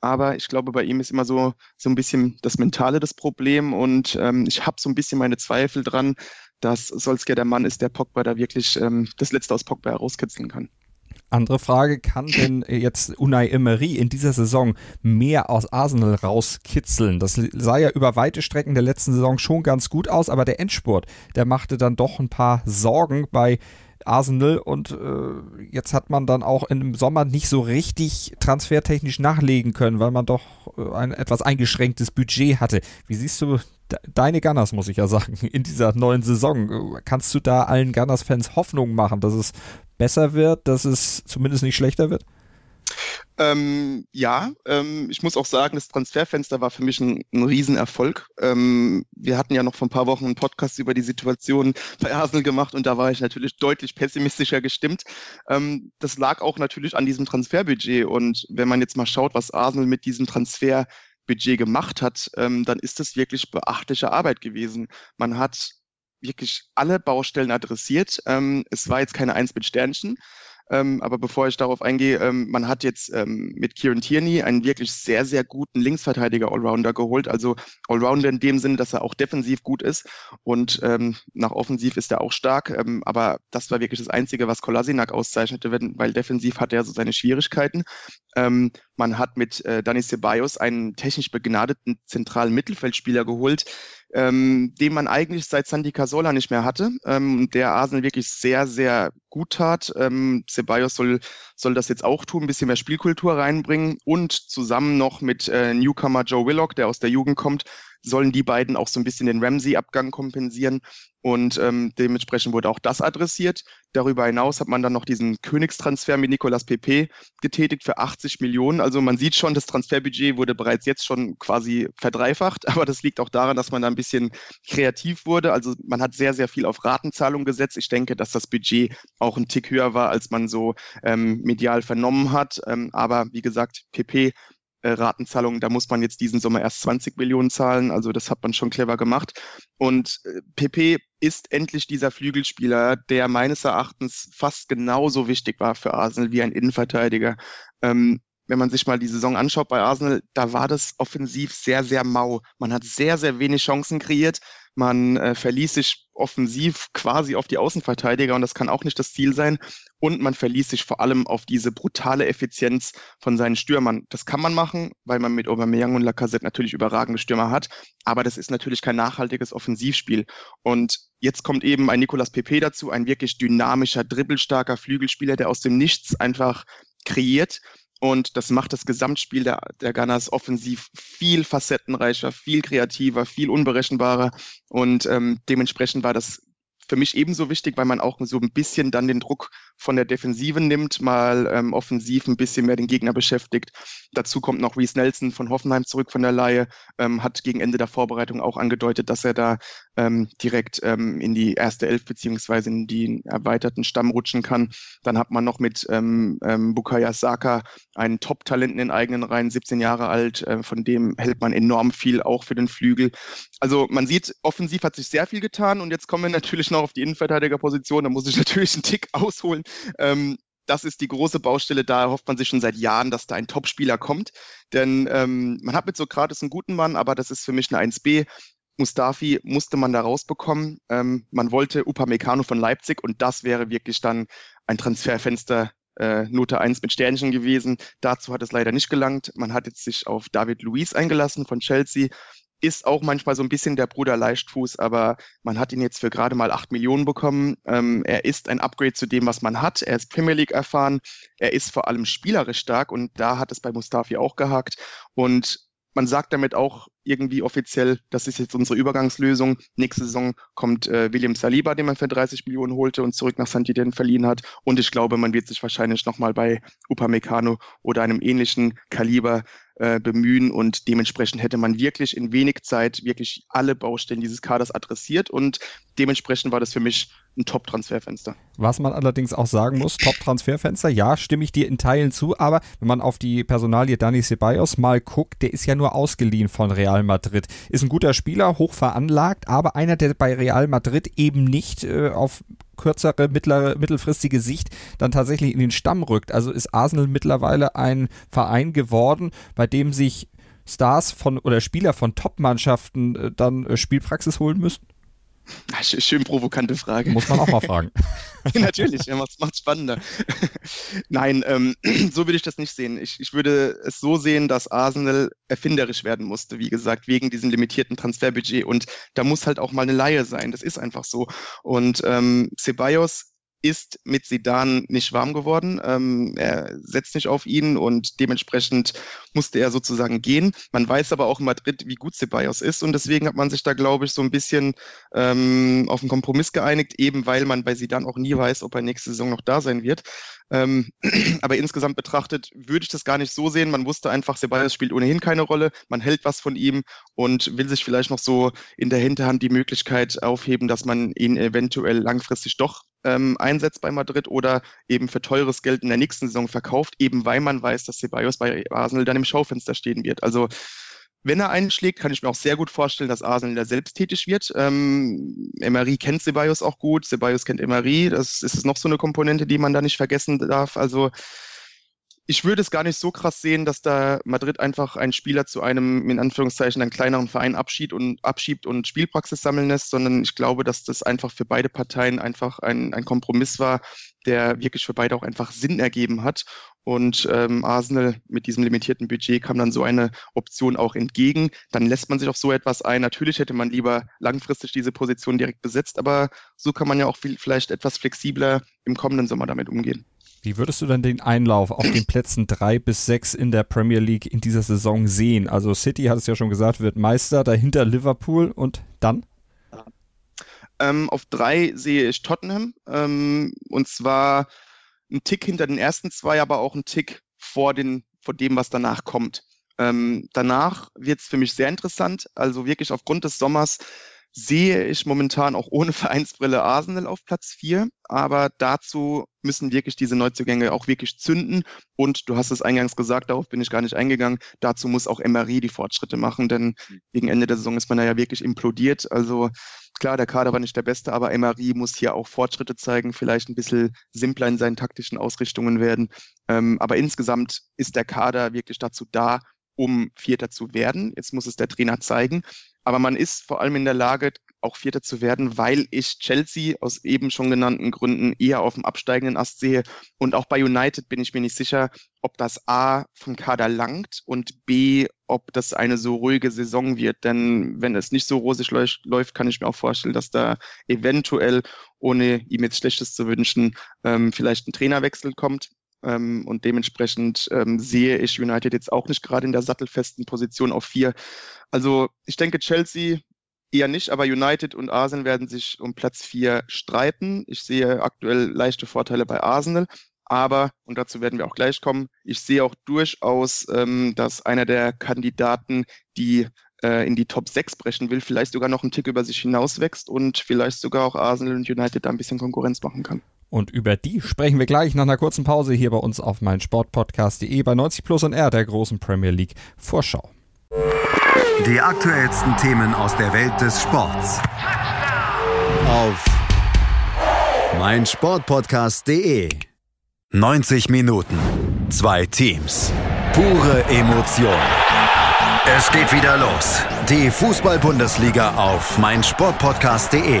Speaker 3: Aber ich glaube, bei ihm ist immer so, so ein bisschen das Mentale das Problem. Und ähm, ich habe so ein bisschen meine Zweifel dran, dass Solskjaer der Mann ist, der Pogba da wirklich ähm, das Letzte aus Pogba herauskitzeln kann.
Speaker 2: Andere Frage, kann <laughs> denn jetzt Unai Emery in dieser Saison mehr aus Arsenal rauskitzeln? Das sah ja über weite Strecken der letzten Saison schon ganz gut aus, aber der Endspurt, der machte dann doch ein paar Sorgen bei Arsenal und äh, jetzt hat man dann auch im Sommer nicht so richtig transfertechnisch nachlegen können, weil man doch äh, ein etwas eingeschränktes Budget hatte. Wie siehst du deine Gunners, muss ich ja sagen, <laughs> in dieser neuen Saison? Kannst du da allen Gunners-Fans Hoffnung machen, dass es besser wird, dass es zumindest nicht schlechter wird?
Speaker 3: Ähm, ja, ähm, ich muss auch sagen, das Transferfenster war für mich ein, ein Riesenerfolg. Ähm, wir hatten ja noch vor ein paar Wochen einen Podcast über die Situation bei Arsenal gemacht und da war ich natürlich deutlich pessimistischer gestimmt. Ähm, das lag auch natürlich an diesem Transferbudget und wenn man jetzt mal schaut, was Arsenal mit diesem Transferbudget gemacht hat, ähm, dann ist das wirklich beachtliche Arbeit gewesen. Man hat wirklich alle Baustellen adressiert. Ähm, es war jetzt keine Eins mit Sternchen, ähm, aber bevor ich darauf eingehe, ähm, man hat jetzt ähm, mit Kieran Tierney einen wirklich sehr, sehr guten Linksverteidiger Allrounder geholt. Also Allrounder in dem Sinne, dass er auch defensiv gut ist und ähm, nach offensiv ist er auch stark. Ähm, aber das war wirklich das Einzige, was Kolasinac auszeichnete, weil defensiv hat er so seine Schwierigkeiten. Ähm, man hat mit äh, Dani Ceballos einen technisch begnadeten zentralen Mittelfeldspieler geholt, ähm, den man eigentlich seit Sandy Casola nicht mehr hatte, ähm, der Arsenal wirklich sehr, sehr gut tat. Ähm, Ceballos soll, soll das jetzt auch tun, ein bisschen mehr Spielkultur reinbringen und zusammen noch mit äh, Newcomer Joe Willock, der aus der Jugend kommt, sollen die beiden auch so ein bisschen den Ramsey-Abgang kompensieren. Und ähm, dementsprechend wurde auch das adressiert. Darüber hinaus hat man dann noch diesen Königstransfer mit Nicolas Pepe getätigt für 80 Millionen. Also man sieht schon, das Transferbudget wurde bereits jetzt schon quasi verdreifacht, <laughs> aber das liegt auch daran, dass man da ein bisschen kreativ wurde. Also man hat sehr, sehr viel auf Ratenzahlung gesetzt. Ich denke, dass das Budget auch ein Tick höher war, als man so ähm, medial vernommen hat. Ähm, aber wie gesagt, Pepe äh, Ratenzahlungen, da muss man jetzt diesen Sommer erst 20 Millionen zahlen. Also das hat man schon clever gemacht. Und äh, PP ist endlich dieser Flügelspieler, der meines Erachtens fast genauso wichtig war für Arsenal wie ein Innenverteidiger. Ähm, wenn man sich mal die Saison anschaut bei Arsenal, da war das offensiv sehr, sehr mau. Man hat sehr, sehr wenig Chancen kreiert. Man äh, verließ sich offensiv quasi auf die Außenverteidiger und das kann auch nicht das Ziel sein. Und man verließ sich vor allem auf diese brutale Effizienz von seinen Stürmern. Das kann man machen, weil man mit Aubameyang und Lacazette natürlich überragende Stürmer hat. Aber das ist natürlich kein nachhaltiges Offensivspiel. Und jetzt kommt eben ein Nicolas Pepe dazu, ein wirklich dynamischer, dribbelstarker Flügelspieler, der aus dem Nichts einfach kreiert und das macht das Gesamtspiel der, der Gunners offensiv viel facettenreicher, viel kreativer, viel unberechenbarer. Und ähm, dementsprechend war das für mich ebenso wichtig, weil man auch so ein bisschen dann den Druck von der Defensive nimmt, mal ähm, offensiv ein bisschen mehr den Gegner beschäftigt. Dazu kommt noch Reese Nelson von Hoffenheim zurück von der Laie, ähm, hat gegen Ende der Vorbereitung auch angedeutet, dass er da ähm, direkt ähm, in die erste Elf beziehungsweise in den erweiterten Stamm rutschen kann. Dann hat man noch mit ähm, ähm, Bukaya Saka einen Top-Talent in den eigenen Reihen, 17 Jahre alt, äh, von dem hält man enorm viel auch für den Flügel. Also man sieht, offensiv hat sich sehr viel getan und jetzt kommen wir natürlich noch auf die Innenverteidigerposition, da muss ich <laughs> natürlich einen Tick ausholen. Ähm, das ist die große Baustelle. Da hofft man sich schon seit Jahren, dass da ein Topspieler kommt. Denn ähm, man hat mit Sokrates einen guten Mann, aber das ist für mich eine 1b. Mustafi musste man da rausbekommen. Ähm, man wollte Upamecano von Leipzig und das wäre wirklich dann ein Transferfenster äh, Note 1 mit Sternchen gewesen. Dazu hat es leider nicht gelangt. Man hat jetzt sich auf David Luiz eingelassen von Chelsea ist auch manchmal so ein bisschen der Bruder Leichtfuß, aber man hat ihn jetzt für gerade mal acht Millionen bekommen. Ähm, er ist ein Upgrade zu dem, was man hat. Er ist Premier League erfahren. Er ist vor allem spielerisch stark und da hat es bei Mustafi auch gehakt. Und man sagt damit auch irgendwie offiziell, das ist jetzt unsere Übergangslösung. Nächste Saison kommt äh, William Saliba, den man für 30 Millionen holte und zurück nach Santidien verliehen hat. Und ich glaube, man wird sich wahrscheinlich nochmal bei Upamecano oder einem ähnlichen Kaliber äh, bemühen und dementsprechend hätte man wirklich in wenig Zeit wirklich alle Baustellen dieses Kaders adressiert und dementsprechend war das für mich ein Top-Transferfenster.
Speaker 2: Was man allerdings auch sagen muss, Top-Transferfenster, ja, stimme ich dir in Teilen zu, aber wenn man auf die Personalie Dani Ceballos mal guckt, der ist ja nur ausgeliehen von Real Madrid. Ist ein guter Spieler, hoch veranlagt, aber einer, der bei Real Madrid eben nicht äh, auf kürzere, mittlere, mittelfristige Sicht dann tatsächlich in den Stamm rückt. Also ist Arsenal mittlerweile ein Verein geworden, bei dem sich Stars von oder Spieler von Top-Mannschaften äh, dann äh, Spielpraxis holen müssen?
Speaker 3: Schön provokante Frage.
Speaker 2: Muss man auch mal fragen. <laughs>
Speaker 3: Natürlich, ja, macht es spannender. <laughs> Nein, ähm, <clears throat> so würde ich das nicht sehen. Ich, ich würde es so sehen, dass Arsenal erfinderisch werden musste, wie gesagt, wegen diesem limitierten Transferbudget. Und da muss halt auch mal eine Laie sein. Das ist einfach so. Und ähm, Ceballos ist mit Sidan nicht warm geworden. Ähm, er setzt nicht auf ihn und dementsprechend musste er sozusagen gehen. Man weiß aber auch in Madrid, wie gut Ceballos ist und deswegen hat man sich da, glaube ich, so ein bisschen ähm, auf einen Kompromiss geeinigt, eben weil man bei Sidan auch nie weiß, ob er nächste Saison noch da sein wird. Ähm, <clears throat> aber insgesamt betrachtet würde ich das gar nicht so sehen. Man wusste einfach, Ceballos spielt ohnehin keine Rolle. Man hält was von ihm und will sich vielleicht noch so in der Hinterhand die Möglichkeit aufheben, dass man ihn eventuell langfristig doch ähm, einsetzt bei Madrid oder eben für teures Geld in der nächsten Saison verkauft, eben weil man weiß, dass Ceballos bei Arsenal dann im Schaufenster stehen wird. Also wenn er einschlägt, kann ich mir auch sehr gut vorstellen, dass Arsenal da selbst tätig wird. Ähm, Emery kennt Ceballos auch gut, Ceballos kennt Emery. Das ist noch so eine Komponente, die man da nicht vergessen darf. Also ich würde es gar nicht so krass sehen, dass da Madrid einfach einen Spieler zu einem, in Anführungszeichen, einen kleineren Verein abschiebt und, abschiebt und Spielpraxis sammeln lässt, sondern ich glaube, dass das einfach für beide Parteien einfach ein, ein Kompromiss war, der wirklich für beide auch einfach Sinn ergeben hat. Und ähm, Arsenal mit diesem limitierten Budget kam dann so eine Option auch entgegen. Dann lässt man sich auf so etwas ein. Natürlich hätte man lieber langfristig diese Position direkt besetzt, aber so kann man ja auch viel, vielleicht etwas flexibler im kommenden Sommer damit umgehen.
Speaker 2: Wie würdest du denn den Einlauf auf den Plätzen drei bis sechs in der Premier League in dieser Saison sehen? Also City hat es ja schon gesagt, wird Meister, dahinter Liverpool und dann?
Speaker 3: Ähm, auf drei sehe ich Tottenham ähm, und zwar ein Tick hinter den ersten zwei, aber auch ein Tick vor, den, vor dem, was danach kommt. Ähm, danach wird es für mich sehr interessant. Also wirklich aufgrund des Sommers sehe ich momentan auch ohne <laughs> Vereinsbrille Arsenal auf Platz vier. Aber dazu müssen wirklich diese Neuzugänge auch wirklich zünden. Und du hast es eingangs gesagt, darauf bin ich gar nicht eingegangen. Dazu muss auch Emery die Fortschritte machen, denn gegen Ende der Saison ist man ja wirklich implodiert. Also klar, der Kader war nicht der beste, aber Emery muss hier auch Fortschritte zeigen, vielleicht ein bisschen simpler in seinen taktischen Ausrichtungen werden. Ähm, aber insgesamt ist der Kader wirklich dazu da, um Vierter zu werden. Jetzt muss es der Trainer zeigen. Aber man ist vor allem in der Lage, auch Vierter zu werden, weil ich Chelsea aus eben schon genannten Gründen eher auf dem absteigenden Ast sehe. Und auch bei United bin ich mir nicht sicher, ob das A vom Kader langt und B, ob das eine so ruhige Saison wird. Denn wenn es nicht so rosig läuft, kann ich mir auch vorstellen, dass da eventuell, ohne ihm jetzt Schlechtes zu wünschen, ähm, vielleicht ein Trainerwechsel kommt. Ähm, und dementsprechend ähm, sehe ich United jetzt auch nicht gerade in der sattelfesten Position auf vier. Also ich denke, Chelsea eher nicht, aber United und Arsenal werden sich um Platz vier streiten. Ich sehe aktuell leichte Vorteile bei Arsenal. Aber, und dazu werden wir auch gleich kommen, ich sehe auch durchaus, ähm, dass einer der Kandidaten, die äh, in die Top 6 brechen will, vielleicht sogar noch einen Tick über sich hinauswächst und vielleicht sogar auch Arsenal und United da ein bisschen Konkurrenz machen kann.
Speaker 2: Und über die sprechen wir gleich nach einer kurzen Pause hier bei uns auf mein Sportpodcast.de bei 90 Plus und R der großen Premier League Vorschau.
Speaker 1: Die aktuellsten Themen aus der Welt des Sports. Auf mein Sportpodcast.de. 90 Minuten, zwei Teams, pure Emotion. Es geht wieder los. Die Fußball-Bundesliga auf mein Sportpodcast.de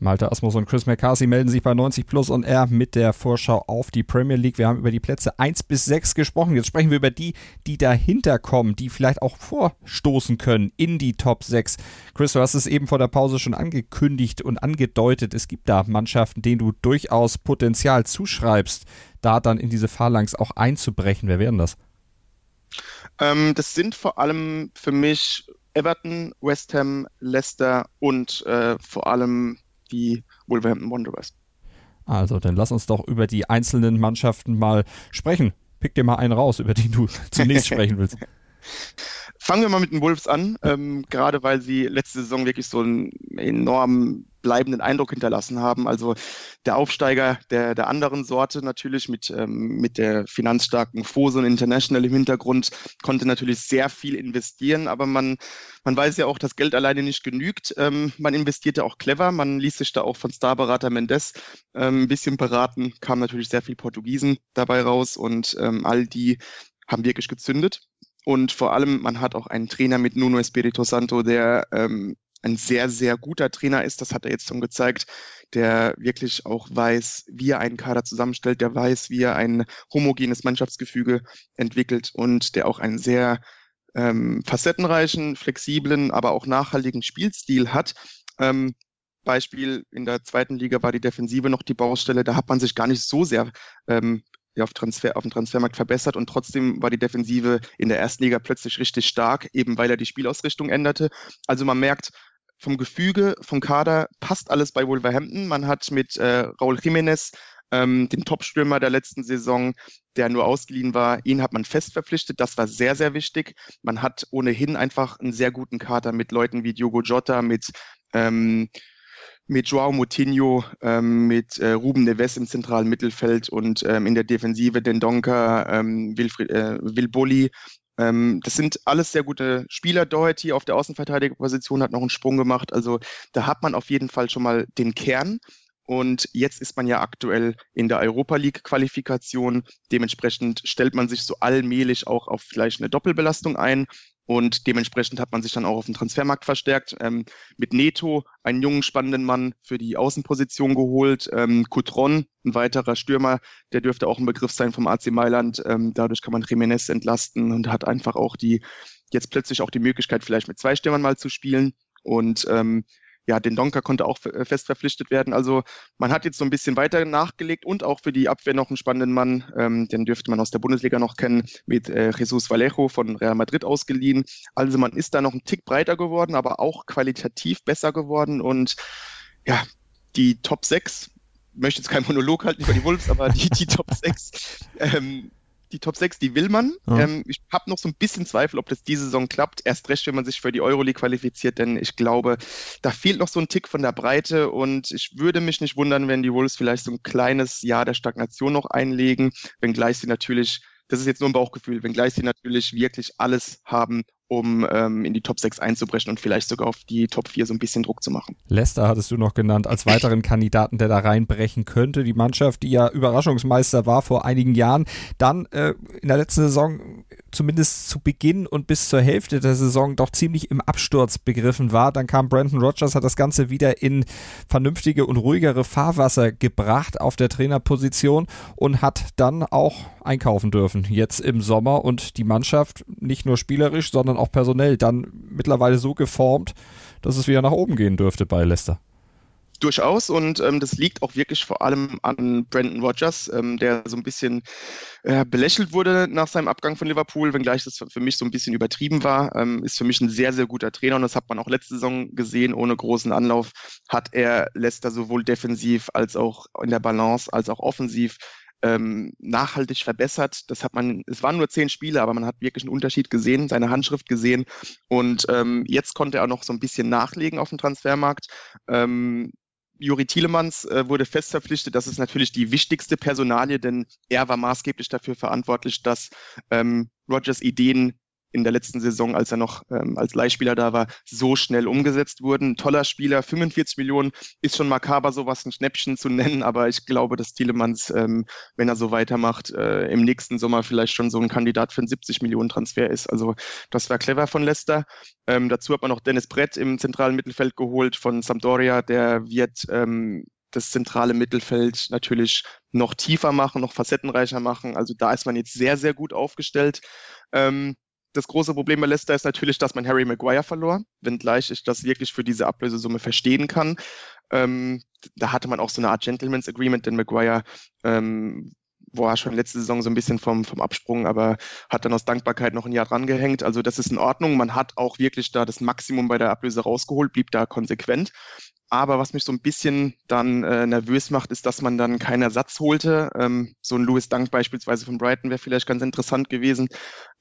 Speaker 2: Malte Asmus und Chris McCarthy melden sich bei 90 Plus und R mit der Vorschau auf die Premier League. Wir haben über die Plätze 1 bis 6 gesprochen. Jetzt sprechen wir über die, die dahinter kommen, die vielleicht auch vorstoßen können in die Top 6. Chris, du hast es eben vor der Pause schon angekündigt und angedeutet. Es gibt da Mannschaften, denen du durchaus Potenzial zuschreibst, da dann in diese Phalanx auch einzubrechen. Wer wären das?
Speaker 3: Ähm, das sind vor allem für mich Everton, West Ham, Leicester und äh, vor allem die Wolverhampton Wanderers.
Speaker 2: Also, dann lass uns doch über die einzelnen Mannschaften mal sprechen. Pick dir mal einen raus, über den du <laughs> zunächst sprechen willst. <laughs>
Speaker 3: Fangen wir mal mit den Wolves an, ähm, gerade weil sie letzte Saison wirklich so einen enormen bleibenden Eindruck hinterlassen haben. Also der Aufsteiger der, der anderen Sorte natürlich mit, ähm, mit der finanzstarken Fosun International im Hintergrund konnte natürlich sehr viel investieren, aber man, man weiß ja auch, dass Geld alleine nicht genügt. Ähm, man investierte auch clever, man ließ sich da auch von Starberater Mendes ähm, ein bisschen beraten, kam natürlich sehr viel Portugiesen dabei raus und ähm, all die haben wirklich gezündet. Und vor allem, man hat auch einen Trainer mit Nuno Espirito Santo, der ähm, ein sehr, sehr guter Trainer ist. Das hat er jetzt schon gezeigt, der wirklich auch weiß, wie er einen Kader zusammenstellt, der weiß, wie er ein homogenes Mannschaftsgefüge entwickelt und der auch einen sehr ähm, facettenreichen, flexiblen, aber auch nachhaltigen Spielstil hat. Ähm, Beispiel in der zweiten Liga war die Defensive noch die Baustelle. Da hat man sich gar nicht so sehr ähm, ja, auf, Transfer, auf dem Transfermarkt verbessert und trotzdem war die Defensive in der ersten Liga plötzlich richtig stark, eben weil er die Spielausrichtung änderte. Also man merkt, vom Gefüge, vom Kader passt alles bei Wolverhampton. Man hat mit äh, Raul Jiménez ähm, den Top-Stürmer der letzten Saison, der nur ausgeliehen war, ihn hat man fest verpflichtet. Das war sehr, sehr wichtig. Man hat ohnehin einfach einen sehr guten Kader mit Leuten wie Diogo Jota, mit ähm, mit Joao Moutinho, ähm, mit äh, Ruben Neves im zentralen Mittelfeld und ähm, in der Defensive den Donker, ähm, Wilfried, äh, Wilboli. Ähm, das sind alles sehr gute Spieler. Doherty auf der Außenverteidigerposition hat noch einen Sprung gemacht. Also da hat man auf jeden Fall schon mal den Kern. Und jetzt ist man ja aktuell in der Europa League Qualifikation. Dementsprechend stellt man sich so allmählich auch auf vielleicht eine Doppelbelastung ein. Und dementsprechend hat man sich dann auch auf den Transfermarkt verstärkt. Ähm, mit Neto, einen jungen, spannenden Mann für die Außenposition geholt. Ähm, Coutron, ein weiterer Stürmer, der dürfte auch ein Begriff sein vom AC Mailand. Ähm, dadurch kann man Jiménez entlasten und hat einfach auch die, jetzt plötzlich auch die Möglichkeit, vielleicht mit zwei Stürmern mal zu spielen. Und ähm, ja, den Donker konnte auch fest verpflichtet werden. Also man hat jetzt so ein bisschen weiter nachgelegt und auch für die Abwehr noch einen spannenden Mann, ähm, den dürfte man aus der Bundesliga noch kennen, mit äh, Jesus Vallejo von Real Madrid ausgeliehen. Also man ist da noch ein Tick breiter geworden, aber auch qualitativ besser geworden und ja, die Top 6, möchte jetzt kein Monolog halten über die Wolves, aber die, die Top 6 <laughs> ähm, die Top 6, die will man. Ja. Ähm, ich habe noch so ein bisschen Zweifel, ob das diese Saison klappt. Erst recht, wenn man sich für die Euroleague qualifiziert, denn ich glaube, da fehlt noch so ein Tick von der Breite und ich würde mich nicht wundern, wenn die Wolves vielleicht so ein kleines Jahr der Stagnation noch einlegen, wenngleich sie natürlich, das ist jetzt nur ein Bauchgefühl, wenngleich sie natürlich wirklich alles haben, um ähm, in die Top 6 einzubrechen und vielleicht sogar auf die Top 4 so ein bisschen Druck zu machen.
Speaker 2: Leicester hattest du noch genannt als weiteren Kandidaten, der da reinbrechen könnte. Die Mannschaft, die ja Überraschungsmeister war vor einigen Jahren, dann äh, in der letzten Saison zumindest zu Beginn und bis zur Hälfte der Saison doch ziemlich im Absturz begriffen war. Dann kam Brandon Rogers, hat das Ganze wieder in vernünftige und ruhigere Fahrwasser gebracht auf der Trainerposition und hat dann auch einkaufen dürfen jetzt im Sommer und die Mannschaft nicht nur spielerisch, sondern auch personell dann mittlerweile so geformt, dass es wieder nach oben gehen dürfte bei Leicester.
Speaker 3: Durchaus und ähm, das liegt auch wirklich vor allem an Brandon Rogers, ähm, der so ein bisschen äh, belächelt wurde nach seinem Abgang von Liverpool, wenngleich das für mich so ein bisschen übertrieben war. Ähm, ist für mich ein sehr, sehr guter Trainer und das hat man auch letzte Saison gesehen. Ohne großen Anlauf hat er Leicester sowohl defensiv als auch in der Balance als auch offensiv ähm, nachhaltig verbessert. Das hat man, es waren nur zehn Spiele, aber man hat wirklich einen Unterschied gesehen, seine Handschrift gesehen. Und ähm, jetzt konnte er auch noch so ein bisschen nachlegen auf dem Transfermarkt. Ähm, Juri Tielemans äh, wurde fest verpflichtet. Das ist natürlich die wichtigste Personalie, denn er war maßgeblich dafür verantwortlich, dass ähm, Rogers Ideen in der letzten Saison, als er noch ähm, als Leihspieler da war, so schnell umgesetzt wurden. Toller Spieler, 45 Millionen ist schon makaber, sowas ein Schnäppchen zu nennen, aber ich glaube, dass Thielemanns, ähm, wenn er so weitermacht, äh, im nächsten Sommer vielleicht schon so ein Kandidat für einen 70 Millionen Transfer ist. Also das war clever von Leicester. Ähm, dazu hat man noch Dennis Brett im zentralen Mittelfeld geholt von Sampdoria, der wird ähm, das zentrale Mittelfeld natürlich noch tiefer machen, noch facettenreicher machen. Also da ist man jetzt sehr, sehr gut aufgestellt. Ähm, das große Problem bei Leicester ist natürlich, dass man Harry Maguire verlor, wenngleich ich das wirklich für diese Ablösesumme verstehen kann. Ähm, da hatte man auch so eine Art Gentleman's Agreement, denn Maguire ähm, war schon letzte Saison so ein bisschen vom, vom Absprung, aber hat dann aus Dankbarkeit noch ein Jahr drangehängt. Also das ist in Ordnung. Man hat auch wirklich da das Maximum bei der Ablöse rausgeholt, blieb da konsequent. Aber was mich so ein bisschen dann äh, nervös macht, ist, dass man dann keinen Ersatz holte. Ähm, so ein Louis Dunk beispielsweise von Brighton wäre vielleicht ganz interessant gewesen.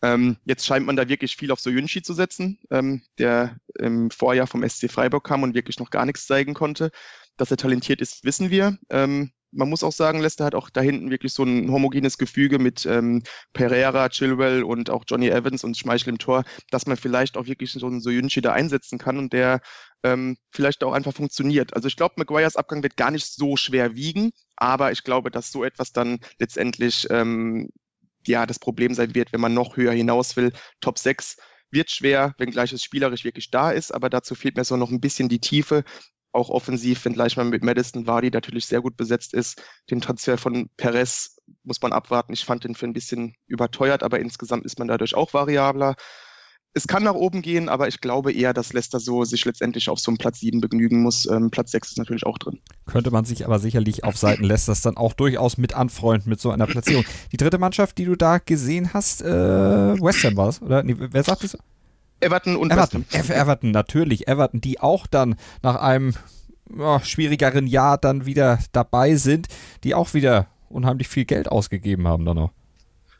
Speaker 3: Ähm, jetzt scheint man da wirklich viel auf Soyunchi zu setzen, ähm, der im Vorjahr vom SC Freiburg kam und wirklich noch gar nichts zeigen konnte. Dass er talentiert ist, wissen wir. Ähm, man muss auch sagen, Leicester hat auch da hinten wirklich so ein homogenes Gefüge mit ähm, Pereira, Chilwell und auch Johnny Evans und Schmeichel im Tor, dass man vielleicht auch wirklich so einen Soyunchi da einsetzen kann und der ähm, vielleicht auch einfach funktioniert. Also ich glaube, Maguires Abgang wird gar nicht so schwer wiegen, aber ich glaube, dass so etwas dann letztendlich ähm, ja das Problem sein wird, wenn man noch höher hinaus will. Top 6 wird schwer, wenngleich es spielerisch wirklich da ist, aber dazu fehlt mir so noch ein bisschen die Tiefe auch offensiv, wenngleich man mit Madison Vardy natürlich sehr gut besetzt ist. Den Transfer von Perez muss man abwarten. Ich fand den für ein bisschen überteuert, aber insgesamt ist man dadurch auch variabler. Es kann nach oben gehen, aber ich glaube eher, dass Leicester so sich letztendlich auf so einen Platz 7 begnügen muss. Ähm, Platz 6 ist natürlich auch drin.
Speaker 2: Könnte man sich aber sicherlich auf Seiten Leicesters dann auch durchaus mit anfreunden mit so einer Platzierung. Die dritte Mannschaft, die du da gesehen hast, äh, West Ham war es, oder? Nee, wer sagt das?
Speaker 3: Everton und
Speaker 2: Everton. Ham. Everton, natürlich. Everton, die auch dann nach einem oh, schwierigeren Jahr dann wieder dabei sind, die auch wieder unheimlich viel Geld ausgegeben haben dann auch.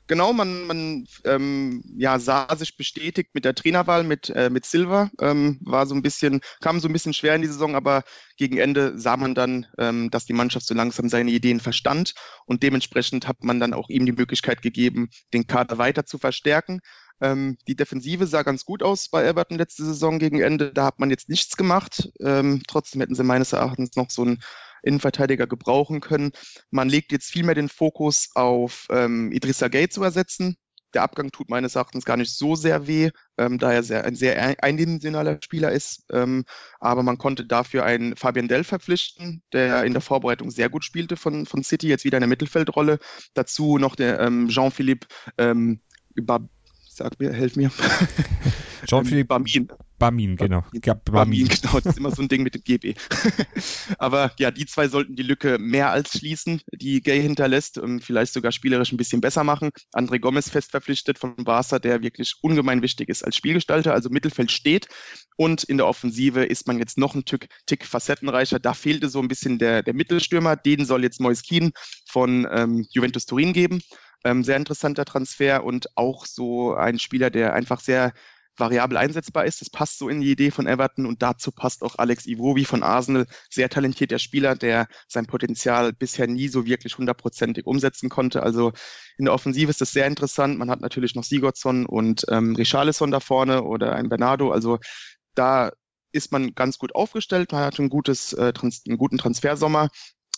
Speaker 3: Genau, man, man ähm, ja, sah sich bestätigt mit der Trainerwahl mit, äh, mit Silva. Ähm, war so ein bisschen, kam so ein bisschen schwer in die Saison, aber gegen Ende sah man dann, ähm, dass die Mannschaft so langsam seine Ideen verstand und dementsprechend hat man dann auch ihm die Möglichkeit gegeben, den Kader weiter zu verstärken. Ähm, die Defensive sah ganz gut aus bei Everton letzte Saison gegen Ende. Da hat man jetzt nichts gemacht. Ähm, trotzdem hätten sie meines Erachtens noch so einen Innenverteidiger gebrauchen können. Man legt jetzt viel mehr den Fokus auf ähm, Idrissa Gay zu ersetzen. Der Abgang tut meines Erachtens gar nicht so sehr weh, ähm, da er sehr, ein sehr eindimensionaler Spieler ist. Ähm, aber man konnte dafür einen Fabian Dell verpflichten, der in der Vorbereitung sehr gut spielte von, von City, jetzt wieder in der Mittelfeldrolle. Dazu noch der ähm, Jean-Philippe ähm, sag mir, helf mir. <laughs>
Speaker 2: Jean-Philippe Bamin. Bamin, genau.
Speaker 3: Bamin. Bamin, genau. Das ist immer so ein Ding mit dem GB. <laughs> Aber ja, die zwei sollten die Lücke mehr als schließen, die Gay hinterlässt, und vielleicht sogar spielerisch ein bisschen besser machen. André Gomez fest verpflichtet von Barca, der wirklich ungemein wichtig ist als Spielgestalter, also Mittelfeld steht. Und in der Offensive ist man jetzt noch ein Tick, Tick facettenreicher. Da fehlte so ein bisschen der, der Mittelstürmer. Den soll jetzt Mois Kien von ähm, Juventus Turin geben. Ähm, sehr interessanter Transfer und auch so ein Spieler, der einfach sehr variabel einsetzbar ist. Das passt so in die Idee von Everton und dazu passt auch Alex Iwobi von Arsenal, sehr talentierter Spieler, der sein Potenzial bisher nie so wirklich hundertprozentig umsetzen konnte. Also in der Offensive ist das sehr interessant. Man hat natürlich noch Sigurdsson und ähm, Richarlison da vorne oder ein Bernardo. Also da ist man ganz gut aufgestellt. Man hat ein gutes, äh, einen guten Transfersommer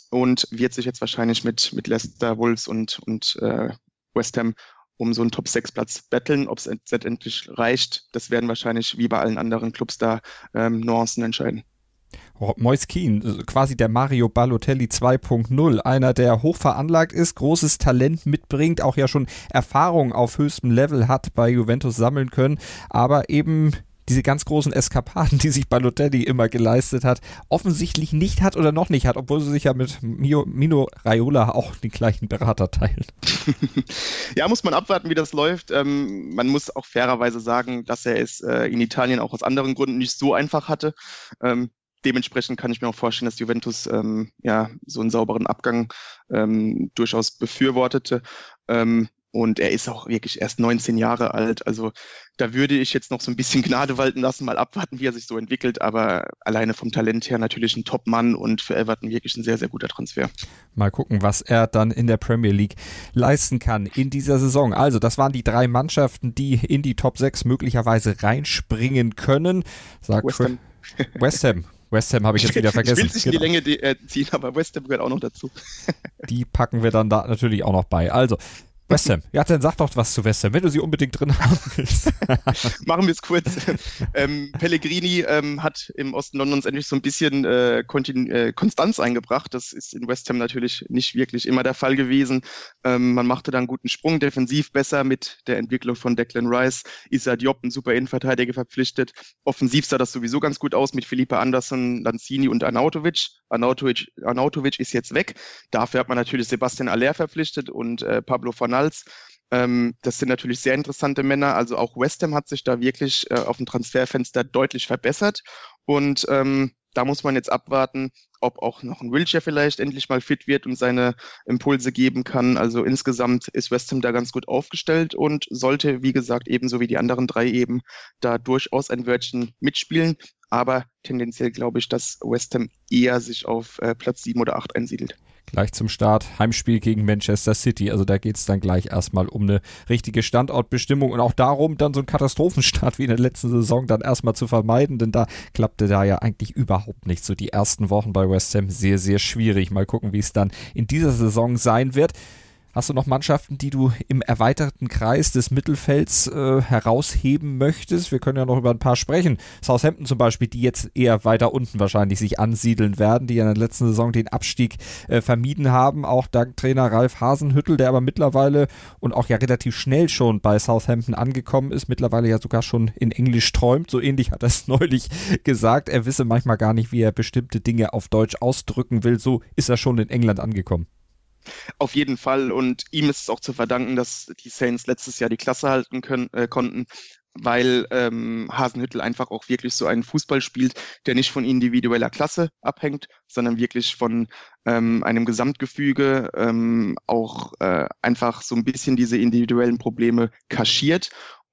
Speaker 3: und wird sich jetzt wahrscheinlich mit, mit Leicester, Wolves und, und äh, West Ham um so einen Top-6-Platz betteln. Ob es letztendlich reicht, das werden wahrscheinlich wie bei allen anderen Clubs da ähm, Nuancen entscheiden.
Speaker 2: Mois Keen, quasi der Mario Balotelli 2.0, einer, der hoch veranlagt ist, großes Talent mitbringt, auch ja schon Erfahrung auf höchstem Level hat bei Juventus sammeln können, aber eben diese ganz großen Eskapaden, die sich Balotelli immer geleistet hat, offensichtlich nicht hat oder noch nicht hat, obwohl sie sich ja mit Mio, Mino Raiola auch den gleichen Berater teilen. <laughs>
Speaker 3: ja, muss man abwarten, wie das läuft. Ähm, man muss auch fairerweise sagen, dass er es äh, in Italien auch aus anderen Gründen nicht so einfach hatte. Ähm, dementsprechend kann ich mir auch vorstellen, dass Juventus ähm, ja so einen sauberen Abgang ähm, durchaus befürwortete. Ähm, und er ist auch wirklich erst 19 Jahre alt. Also da würde ich jetzt noch so ein bisschen Gnade walten lassen, mal abwarten, wie er sich so entwickelt. Aber alleine vom Talent her natürlich ein Top-Mann und für Everton wirklich ein sehr, sehr guter Transfer.
Speaker 2: Mal gucken, was er dann in der Premier League leisten kann in dieser Saison. Also das waren die drei Mannschaften, die in die Top 6 möglicherweise reinspringen können. Sagt West Ham. <laughs> West Ham. West Ham habe ich jetzt wieder vergessen.
Speaker 3: Ich will sich genau. in die Länge ziehen, aber West Ham gehört auch noch dazu.
Speaker 2: die packen wir dann da natürlich auch noch bei. Also, West Ham. Ja, dann sag doch was zu West Ham, wenn du sie unbedingt drin haben willst. <laughs>
Speaker 3: Machen wir es kurz. Ähm, Pellegrini ähm, hat im Osten Londons endlich so ein bisschen äh, äh, Konstanz eingebracht. Das ist in West Ham natürlich nicht wirklich immer der Fall gewesen. Ähm, man machte da einen guten Sprung, defensiv besser mit der Entwicklung von Declan Rice. Issa Diop, ein super Innenverteidiger, verpflichtet. Offensiv sah das sowieso ganz gut aus mit Felipe Anderson, Lanzini und Arnautovic. Arnautovic, Arnautovic ist jetzt weg. Dafür hat man natürlich Sebastian Aller verpflichtet und äh, Pablo Fornal Arsenals. Ähm, das sind natürlich sehr interessante Männer. Also auch West Ham hat sich da wirklich äh, auf dem Transferfenster deutlich verbessert. Und ähm, da muss man jetzt abwarten, ob auch noch ein Wilshire vielleicht endlich mal fit wird und seine Impulse geben kann. Also insgesamt ist West Ham da ganz gut aufgestellt und sollte, wie gesagt, ebenso wie die anderen drei eben da durchaus ein Wörtchen mitspielen. Aber tendenziell glaube ich, dass West Ham eher sich auf äh, Platz sieben oder acht einsiedelt
Speaker 2: gleich zum Start. Heimspiel gegen Manchester City. Also da geht es dann gleich erstmal um eine richtige Standortbestimmung und auch darum, dann so einen Katastrophenstart wie in der letzten Saison dann erstmal zu vermeiden, denn da klappte da ja eigentlich überhaupt nicht. So die ersten Wochen bei West Ham sehr, sehr schwierig. Mal gucken, wie es dann in dieser Saison sein wird. Hast du noch Mannschaften, die du im erweiterten Kreis des Mittelfelds äh, herausheben möchtest? Wir können ja noch über ein paar sprechen. Southampton zum Beispiel, die jetzt eher weiter unten wahrscheinlich sich ansiedeln werden, die ja in der letzten Saison den Abstieg äh, vermieden haben, auch dank Trainer Ralf Hasenhüttel, der aber mittlerweile und auch ja relativ schnell schon bei Southampton angekommen ist, mittlerweile ja sogar schon in Englisch träumt. So ähnlich hat er es <laughs> neulich gesagt. Er wisse manchmal gar nicht, wie er bestimmte Dinge auf Deutsch ausdrücken will. So ist er schon in England angekommen.
Speaker 3: Auf jeden Fall. Und ihm ist es auch zu verdanken, dass die Saints letztes Jahr die Klasse halten können, äh, konnten, weil ähm, Hasenhüttel einfach auch wirklich so einen Fußball spielt, der nicht von individueller Klasse abhängt, sondern wirklich von ähm, einem Gesamtgefüge, ähm, auch äh, einfach so ein bisschen diese individuellen Probleme kaschiert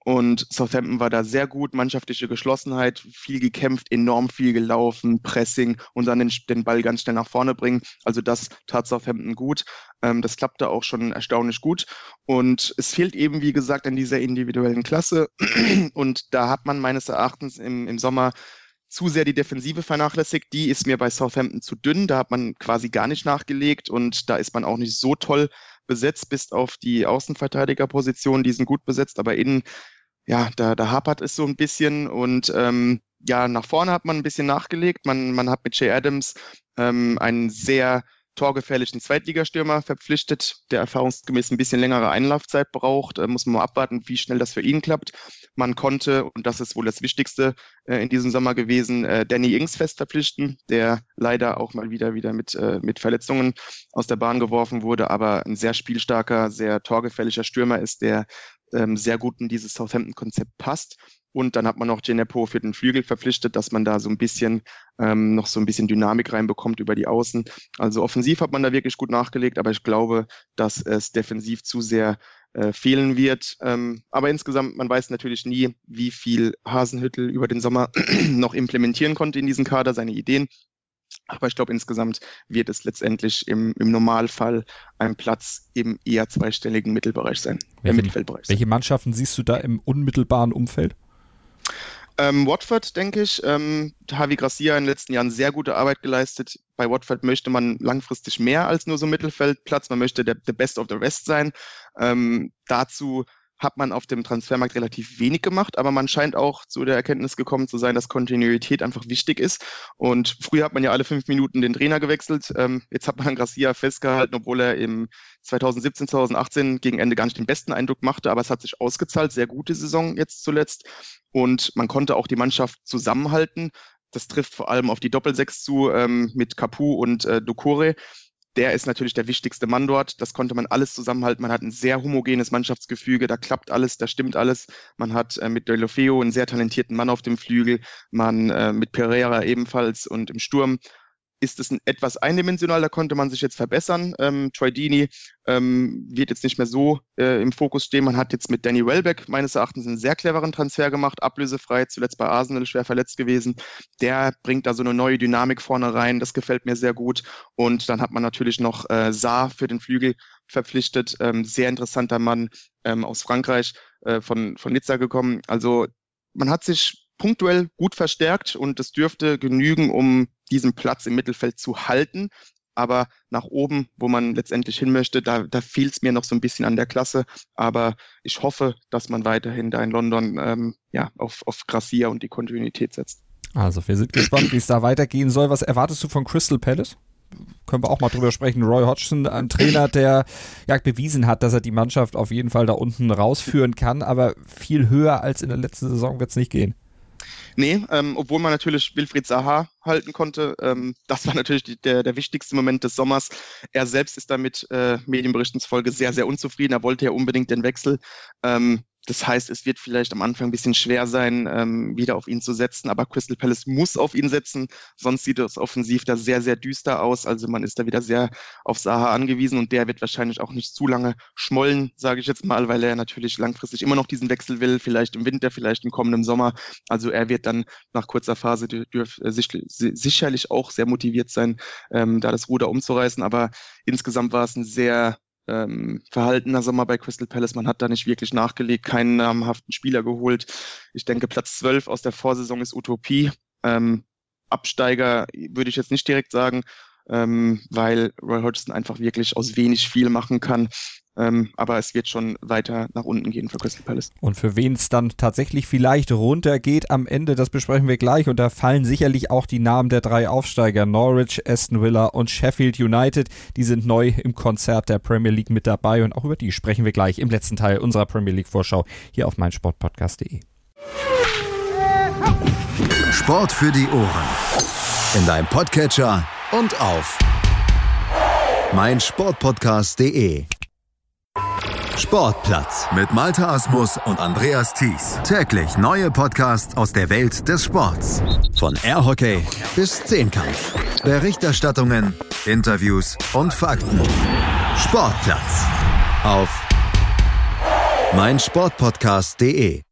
Speaker 3: und Southampton war da sehr gut, mannschaftliche Geschlossenheit, viel gekämpft, enorm viel gelaufen, Pressing und dann den, den Ball ganz schnell nach vorne bringen. Also das tat Southampton gut. Ähm, das klappte auch schon erstaunlich gut. Und es fehlt eben, wie gesagt, an dieser individuellen Klasse. <clears throat> Und da hat man meines Erachtens im, im Sommer zu sehr die Defensive vernachlässigt. Die ist mir bei Southampton zu dünn. Da hat man quasi gar nicht nachgelegt und da ist man auch nicht so toll besetzt, bis auf die Außenverteidigerposition. Die sind gut besetzt, aber innen ja, da, da hapert es so ein bisschen und ähm, ja, nach vorne hat man ein bisschen nachgelegt. Man, man hat mit Jay Adams ähm, einen sehr torgefährlichen Zweitligastürmer verpflichtet, der erfahrungsgemäß ein bisschen längere Einlaufzeit braucht. Da muss man mal abwarten, wie schnell das für ihn klappt. Man konnte, und das ist wohl das Wichtigste äh, in diesem Sommer gewesen, äh, Danny Ings fest verpflichten, der leider auch mal wieder wieder mit, äh, mit Verletzungen aus der Bahn geworfen wurde, aber ein sehr spielstarker, sehr torgefälliger Stürmer ist, der ähm, sehr gut in dieses Southampton-Konzept passt. Und dann hat man noch Genepo für den Flügel verpflichtet, dass man da so ein bisschen ähm, noch so ein bisschen Dynamik reinbekommt über die Außen. Also offensiv hat man da wirklich gut nachgelegt, aber ich glaube, dass es defensiv zu sehr äh, fehlen wird. Ähm, aber insgesamt, man weiß natürlich nie, wie viel Hasenhüttel über den Sommer <clears throat> noch implementieren konnte in diesen Kader, seine Ideen. Aber ich glaube, insgesamt wird es letztendlich im, im Normalfall ein Platz im eher zweistelligen Mittelbereich sein,
Speaker 2: welche, Mittelfeldbereich. Welche Mannschaften siehst du da im unmittelbaren Umfeld?
Speaker 3: Ähm, Watford, denke ich. Ähm, Javi Gracia in den letzten Jahren sehr gute Arbeit geleistet. Bei Watford möchte man langfristig mehr als nur so Mittelfeldplatz. Man möchte der, der Best of the Rest sein. Ähm, dazu hat man auf dem Transfermarkt relativ wenig gemacht, aber man scheint auch zu der Erkenntnis gekommen zu sein, dass Kontinuität einfach wichtig ist. Und früher hat man ja alle fünf Minuten den Trainer gewechselt. Ähm, jetzt hat man Gracia festgehalten, obwohl er im 2017, 2018 gegen Ende gar nicht den besten Eindruck machte, aber es hat sich ausgezahlt. Sehr gute Saison jetzt zuletzt. Und man konnte auch die Mannschaft zusammenhalten. Das trifft vor allem auf die Doppelsechs zu ähm, mit Capu und äh, Ducore der ist natürlich der wichtigste Mann dort. Das konnte man alles zusammenhalten. Man hat ein sehr homogenes Mannschaftsgefüge. Da klappt alles, da stimmt alles. Man hat äh, mit Delofeo einen sehr talentierten Mann auf dem Flügel. Man äh, mit Pereira ebenfalls und im Sturm ist es ein etwas eindimensional, da konnte man sich jetzt verbessern. Ähm, Troy Dini ähm, wird jetzt nicht mehr so äh, im Fokus stehen. Man hat jetzt mit Danny Welbeck meines Erachtens einen sehr cleveren Transfer gemacht, ablösefrei, zuletzt bei Arsenal schwer verletzt gewesen. Der bringt da so eine neue Dynamik vorne rein, das gefällt mir sehr gut. Und dann hat man natürlich noch äh, Saar für den Flügel verpflichtet, ähm, sehr interessanter Mann ähm, aus Frankreich, äh, von, von Nizza gekommen. Also man hat sich punktuell gut verstärkt und es dürfte genügen, um diesen Platz im Mittelfeld zu halten. Aber nach oben, wo man letztendlich hin möchte, da, da fehlt es mir noch so ein bisschen an der Klasse. Aber ich hoffe, dass man weiterhin da in London ähm, ja, auf, auf Gracia und die Kontinuität setzt.
Speaker 2: Also wir sind gespannt, wie es da weitergehen soll. Was erwartest du von Crystal Palace? können wir auch mal drüber sprechen. Roy Hodgson, ein Trainer, <laughs> der ja bewiesen hat, dass er die Mannschaft auf jeden Fall da unten rausführen kann, aber viel höher als in der letzten Saison wird es nicht gehen.
Speaker 3: Nee, ähm, obwohl man natürlich Wilfried Zaha halten konnte. Ähm, das war natürlich die, der, der wichtigste Moment des Sommers. Er selbst ist damit äh, Medienberichten zufolge sehr, sehr unzufrieden. Er wollte ja unbedingt den Wechsel. Ähm, das heißt, es wird vielleicht am Anfang ein bisschen schwer sein, ähm, wieder auf ihn zu setzen, aber Crystal Palace muss auf ihn setzen, sonst sieht es offensiv da sehr, sehr düster aus. Also man ist da wieder sehr auf Saha angewiesen und der wird wahrscheinlich auch nicht zu lange schmollen, sage ich jetzt mal, weil er natürlich langfristig immer noch diesen Wechsel will, vielleicht im Winter, vielleicht im kommenden Sommer. Also er wird dann nach kurzer Phase dürf, äh, sicherlich auch sehr motiviert sein, ähm, da das Ruder umzureißen, aber insgesamt war es ein sehr ähm, verhaltener Sommer bei Crystal Palace. Man hat da nicht wirklich nachgelegt, keinen namhaften Spieler geholt. Ich denke, Platz 12 aus der Vorsaison ist Utopie. Ähm, Absteiger würde ich jetzt nicht direkt sagen, ähm, weil Roy Hodgson einfach wirklich aus wenig viel machen kann. Ähm, aber es wird schon weiter nach unten gehen für Crystal Palace.
Speaker 2: Und für wen es dann tatsächlich vielleicht runtergeht am Ende, das besprechen wir gleich. Und da fallen sicherlich auch die Namen der drei Aufsteiger, Norwich, Aston Villa und Sheffield United. Die sind neu im Konzert der Premier League mit dabei und auch über die sprechen wir gleich im letzten Teil unserer Premier League Vorschau hier auf meinsportpodcast.de.
Speaker 1: Sport für die Ohren. In deinem Podcatcher und auf meinsportpodcast.de. Sportplatz mit Malta Asmus und Andreas Thies. Täglich neue Podcasts aus der Welt des Sports. Von Airhockey bis Zehnkampf. Berichterstattungen, Interviews und Fakten. Sportplatz auf meinsportpodcast.de.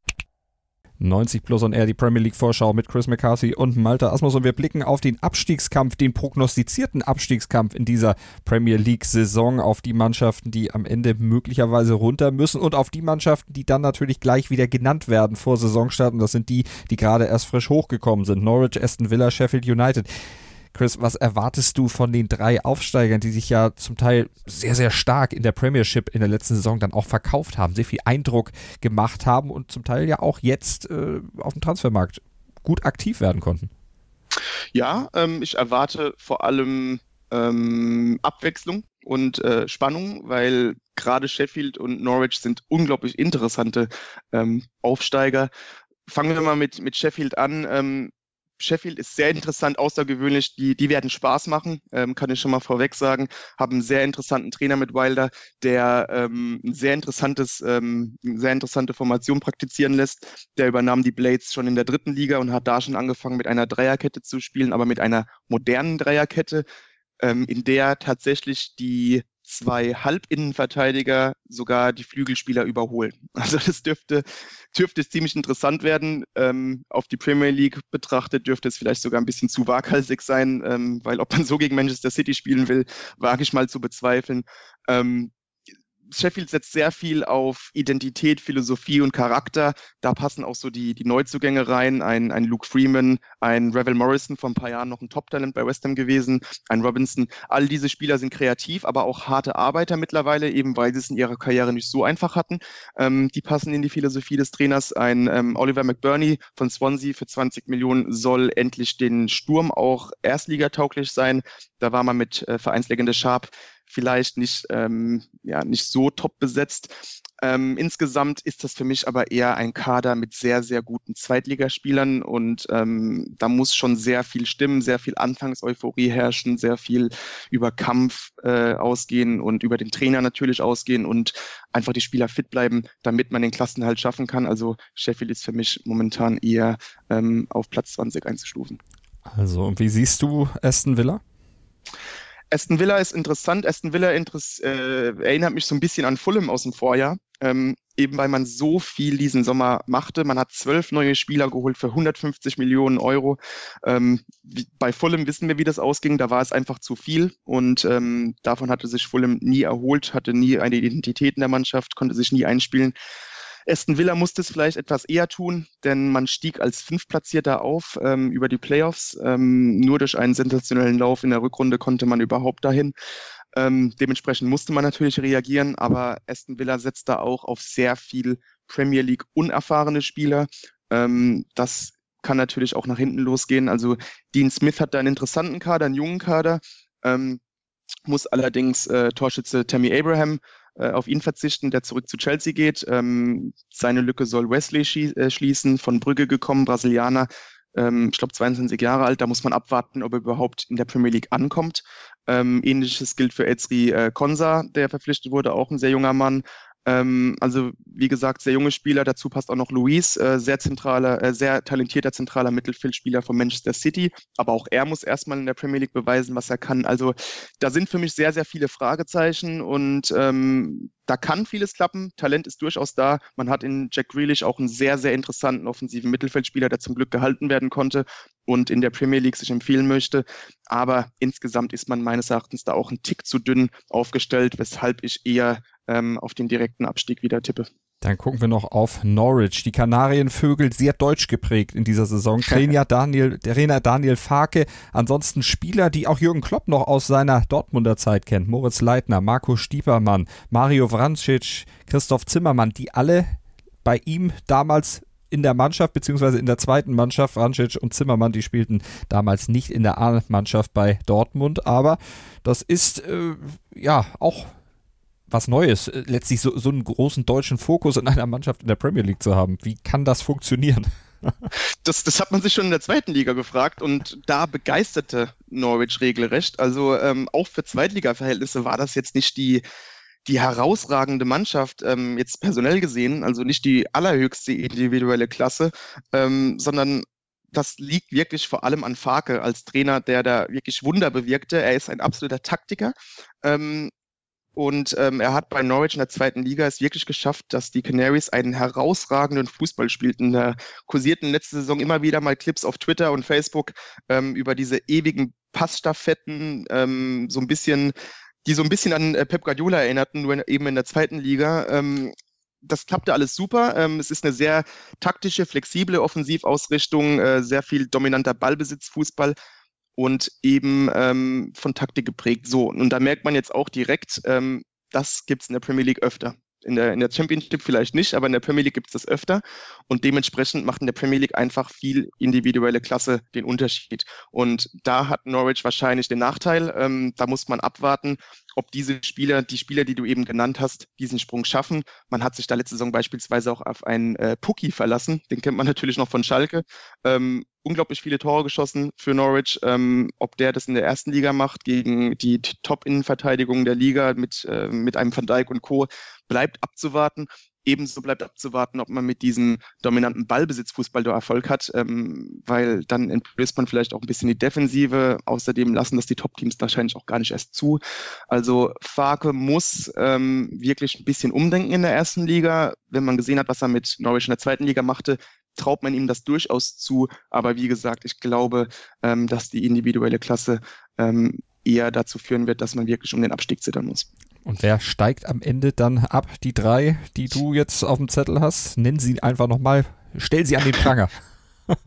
Speaker 2: 90 Plus und R, die Premier League Vorschau mit Chris McCarthy und Malta Asmus. Und wir blicken auf den Abstiegskampf, den prognostizierten Abstiegskampf in dieser Premier League Saison, auf die Mannschaften, die am Ende möglicherweise runter müssen und auf die Mannschaften, die dann natürlich gleich wieder genannt werden vor Saisonstart. Und das sind die, die gerade erst frisch hochgekommen sind. Norwich, Aston Villa, Sheffield United. Chris, was erwartest du von den drei Aufsteigern, die sich ja zum Teil sehr, sehr stark in der Premiership in der letzten Saison dann auch verkauft haben, sehr viel Eindruck gemacht haben und zum Teil ja auch jetzt äh, auf dem Transfermarkt gut aktiv werden konnten?
Speaker 3: Ja, ähm, ich erwarte vor allem ähm, Abwechslung und äh, Spannung, weil gerade Sheffield und Norwich sind unglaublich interessante ähm, Aufsteiger. Fangen wir mal mit, mit Sheffield an. Ähm, Sheffield ist sehr interessant, außergewöhnlich. Die, die werden Spaß machen, ähm, kann ich schon mal vorweg sagen. Haben einen sehr interessanten Trainer mit Wilder, der ähm, ein sehr interessantes, ähm, sehr interessante Formation praktizieren lässt. Der übernahm die Blades schon in der dritten Liga und hat da schon angefangen, mit einer Dreierkette zu spielen, aber mit einer modernen Dreierkette, ähm, in der tatsächlich die zwei Halbinnenverteidiger sogar die Flügelspieler überholen. <laughs> Also das dürfte, dürfte ziemlich interessant werden. Ähm, auf die Premier League betrachtet dürfte es vielleicht sogar ein bisschen zu waghalsig sein, ähm, weil ob man so gegen Manchester City spielen will, wage ich mal zu bezweifeln. Ähm, Sheffield setzt sehr viel auf Identität, Philosophie und Charakter. Da passen auch so die, die Neuzugänge rein. Ein, ein Luke Freeman, ein Revel Morrison vor ein paar Jahren noch ein Top-Talent bei West Ham gewesen, ein Robinson. All diese Spieler sind kreativ, aber auch harte Arbeiter mittlerweile, eben weil sie es in ihrer Karriere nicht so einfach hatten. Ähm, die passen in die Philosophie des Trainers. Ein ähm, Oliver McBurney von Swansea für 20 Millionen soll endlich den Sturm auch erstligatauglich sein. Da war man mit äh, Vereinslegende Sharp vielleicht nicht, ähm, ja, nicht so top besetzt. Ähm, insgesamt ist das für mich aber eher ein Kader mit sehr, sehr guten Zweitligaspielern und ähm, da muss schon sehr viel stimmen, sehr viel Anfangseuphorie herrschen, sehr viel über Kampf äh, ausgehen und über den Trainer natürlich ausgehen und einfach die Spieler fit bleiben, damit man den Klassenhalt schaffen kann. Also Sheffield ist für mich momentan eher ähm, auf Platz 20 einzustufen.
Speaker 2: Also, wie siehst du Aston Villa?
Speaker 3: Aston Villa ist interessant. Aston Villa interess äh, erinnert mich so ein bisschen an Fulham aus dem Vorjahr. Ähm, eben weil man so viel diesen Sommer machte. Man hat zwölf neue Spieler geholt für 150 Millionen Euro. Ähm, wie, bei Fulham wissen wir, wie das ausging. Da war es einfach zu viel und ähm, davon hatte sich Fulham nie erholt, hatte nie eine Identität in der Mannschaft, konnte sich nie einspielen. Aston Villa musste es vielleicht etwas eher tun, denn man stieg als Fünftplatzierter auf ähm, über die Playoffs. Ähm, nur durch einen sensationellen Lauf in der Rückrunde konnte man überhaupt dahin. Ähm, dementsprechend musste man natürlich reagieren, aber Aston Villa setzt da auch auf sehr viel Premier League unerfahrene Spieler. Ähm, das kann natürlich auch nach hinten losgehen. Also Dean Smith hat da einen interessanten Kader, einen jungen Kader, ähm, muss allerdings äh, Torschütze Tammy Abraham äh, auf ihn verzichten, der zurück zu Chelsea geht. Ähm, seine Lücke soll Wesley äh, schließen, von Brügge gekommen, Brasilianer, ähm, ich glaube 22 Jahre alt. Da muss man abwarten, ob er überhaupt in der Premier League ankommt. Ähm, ähnliches gilt für Ezri äh, Konsa, der verpflichtet wurde, auch ein sehr junger Mann. Ähm, also wie gesagt, sehr junge Spieler. Dazu passt auch noch Luis, äh, sehr zentraler, äh, sehr talentierter zentraler Mittelfeldspieler von Manchester City. Aber auch er muss erstmal in der Premier League beweisen, was er kann. Also da sind für mich sehr, sehr viele Fragezeichen und ähm, da kann vieles klappen. Talent ist durchaus da. Man hat in Jack Grealish auch einen sehr, sehr interessanten offensiven Mittelfeldspieler, der zum Glück gehalten werden konnte und in der Premier League sich empfehlen möchte. Aber insgesamt ist man meines Erachtens da auch ein Tick zu dünn aufgestellt, weshalb ich eher ähm, auf den direkten Abstieg wieder tippe.
Speaker 2: Dann gucken wir noch auf Norwich. Die Kanarienvögel sehr deutsch geprägt in dieser Saison. Trainer <laughs> Daniel, Trainer Daniel Farke. Ansonsten Spieler, die auch Jürgen Klopp noch aus seiner Dortmunder Zeit kennt. Moritz Leitner, Marco Stiepermann, Mario Vrancic, Christoph Zimmermann, die alle bei ihm damals in der Mannschaft, beziehungsweise in der zweiten Mannschaft, Vrancic und Zimmermann, die spielten damals nicht in der A-Mannschaft bei Dortmund, aber das ist äh, ja auch was Neues, äh, letztlich so, so einen großen deutschen Fokus in einer Mannschaft in der Premier League zu haben. Wie kann das funktionieren? <laughs>
Speaker 3: Das, das hat man sich schon in der zweiten Liga gefragt und da begeisterte Norwich regelrecht. Also ähm, auch für Zweitliga-Verhältnisse war das jetzt nicht die, die herausragende Mannschaft, ähm, jetzt personell gesehen, also nicht die allerhöchste individuelle Klasse, ähm, sondern das liegt wirklich vor allem an Farke als Trainer, der da wirklich Wunder bewirkte. Er ist ein absoluter Taktiker. Ähm, und ähm, er hat bei Norwich in der zweiten Liga es wirklich geschafft, dass die Canaries einen herausragenden Fußball spielten. Da kursierten letzte Saison immer wieder mal Clips auf Twitter und Facebook ähm, über diese ewigen Passstaffetten, ähm, so ein bisschen, die so ein bisschen an äh, Pep Guardiola erinnerten, nur eben in der zweiten Liga. Ähm, das klappte alles super. Ähm, es ist eine sehr taktische, flexible Offensivausrichtung, äh, sehr viel dominanter Ballbesitz, Fußball und eben ähm, von Taktik geprägt. So, und da merkt man jetzt auch direkt, ähm, das gibt's in der Premier League öfter. In der, in der Championship vielleicht nicht, aber in der Premier League gibt es das öfter. Und dementsprechend macht in der Premier League einfach viel individuelle Klasse den Unterschied. Und da hat Norwich wahrscheinlich den Nachteil. Ähm, da muss man abwarten, ob diese Spieler, die Spieler, die du eben genannt hast, diesen Sprung schaffen. Man hat sich da letzte Saison beispielsweise auch auf einen äh, Pucki verlassen. Den kennt man <laughs> natürlich noch von Schalke. Ähm, unglaublich viele Tore geschossen für Norwich. Ähm, ob der das in der ersten Liga macht gegen die Top-Innenverteidigung der Liga mit, äh, mit einem Van Dijk und Co. bleibt abzuwarten. Ebenso bleibt abzuwarten, ob man mit diesem dominanten Ballbesitzfußball da Erfolg hat, ähm, weil dann entblößt man vielleicht auch ein bisschen die Defensive. Außerdem lassen das die Top-Teams wahrscheinlich auch gar nicht erst zu. Also Farke muss ähm, wirklich ein bisschen umdenken in der ersten Liga. Wenn man gesehen hat, was er mit Norwich in der zweiten Liga machte, traut man ihm das durchaus zu. Aber wie gesagt, ich glaube, ähm, dass die individuelle Klasse ähm, eher dazu führen wird, dass man wirklich um den Abstieg zittern muss.
Speaker 2: Und wer steigt am Ende dann ab? Die drei, die du jetzt auf dem Zettel hast? Nenn sie einfach nochmal, stell sie an den Pranger. <laughs>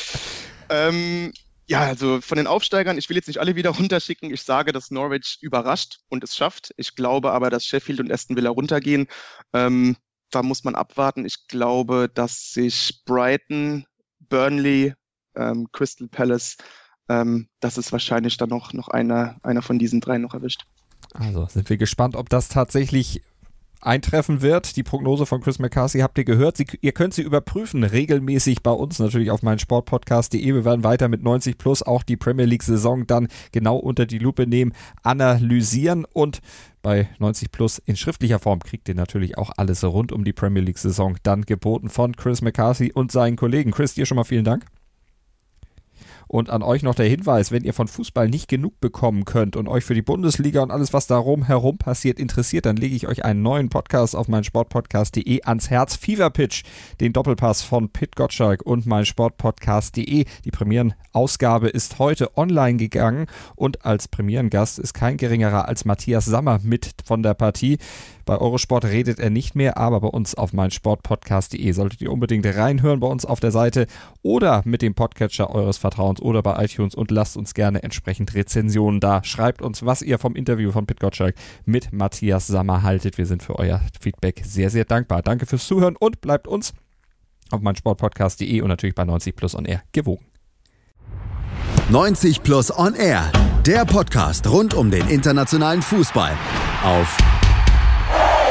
Speaker 2: <laughs>
Speaker 3: ähm, ja, also von den Aufsteigern, ich will jetzt nicht alle wieder runterschicken. Ich sage, dass Norwich überrascht und es schafft. Ich glaube aber, dass Sheffield und Aston Villa runtergehen. Ähm, da muss man abwarten. Ich glaube, dass sich Brighton, Burnley, ähm, Crystal Palace, ähm, dass es wahrscheinlich dann noch, noch einer, einer von diesen drei noch erwischt.
Speaker 2: Also sind wir gespannt, ob das tatsächlich eintreffen wird. Die Prognose von Chris McCarthy habt ihr gehört. Sie, ihr könnt sie überprüfen, regelmäßig bei uns, natürlich auf meinen Sportpodcast.de. Wir werden weiter mit 90 Plus auch die Premier League-Saison dann genau unter die Lupe nehmen, analysieren und bei 90 Plus in schriftlicher Form kriegt ihr natürlich auch alles rund um die Premier League-Saison dann geboten von Chris McCarthy und seinen Kollegen. Chris, dir schon mal vielen Dank. Und an euch noch der Hinweis, wenn ihr von Fußball nicht genug bekommen könnt und euch für die Bundesliga und alles, was darum herum passiert, interessiert, dann lege ich euch einen neuen Podcast auf mein Sportpodcast.de ans Herz. Fever Pitch, den Doppelpass von Pit Gottschalk und mein Sportpodcast.de. Die Premierenausgabe ist heute online gegangen und als Premierengast ist kein geringerer als Matthias Sammer mit von der Partie. Bei Eurosport redet er nicht mehr, aber bei uns auf meinsportpodcast.de solltet ihr unbedingt reinhören bei uns auf der Seite oder mit dem Podcatcher eures Vertrauens oder bei iTunes und lasst uns gerne entsprechend Rezensionen da. Schreibt uns, was ihr vom Interview von Pit Gottschalk mit Matthias Sammer haltet. Wir sind für euer Feedback sehr, sehr dankbar. Danke fürs Zuhören und bleibt uns auf meinsportpodcast.de und natürlich bei 90 Plus on Air gewogen.
Speaker 1: 90 Plus on Air, der Podcast rund um den internationalen Fußball auf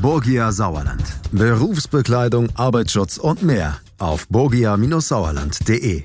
Speaker 1: Borgia Sauerland. Berufsbekleidung, Arbeitsschutz und mehr auf borgia-sauerland.de.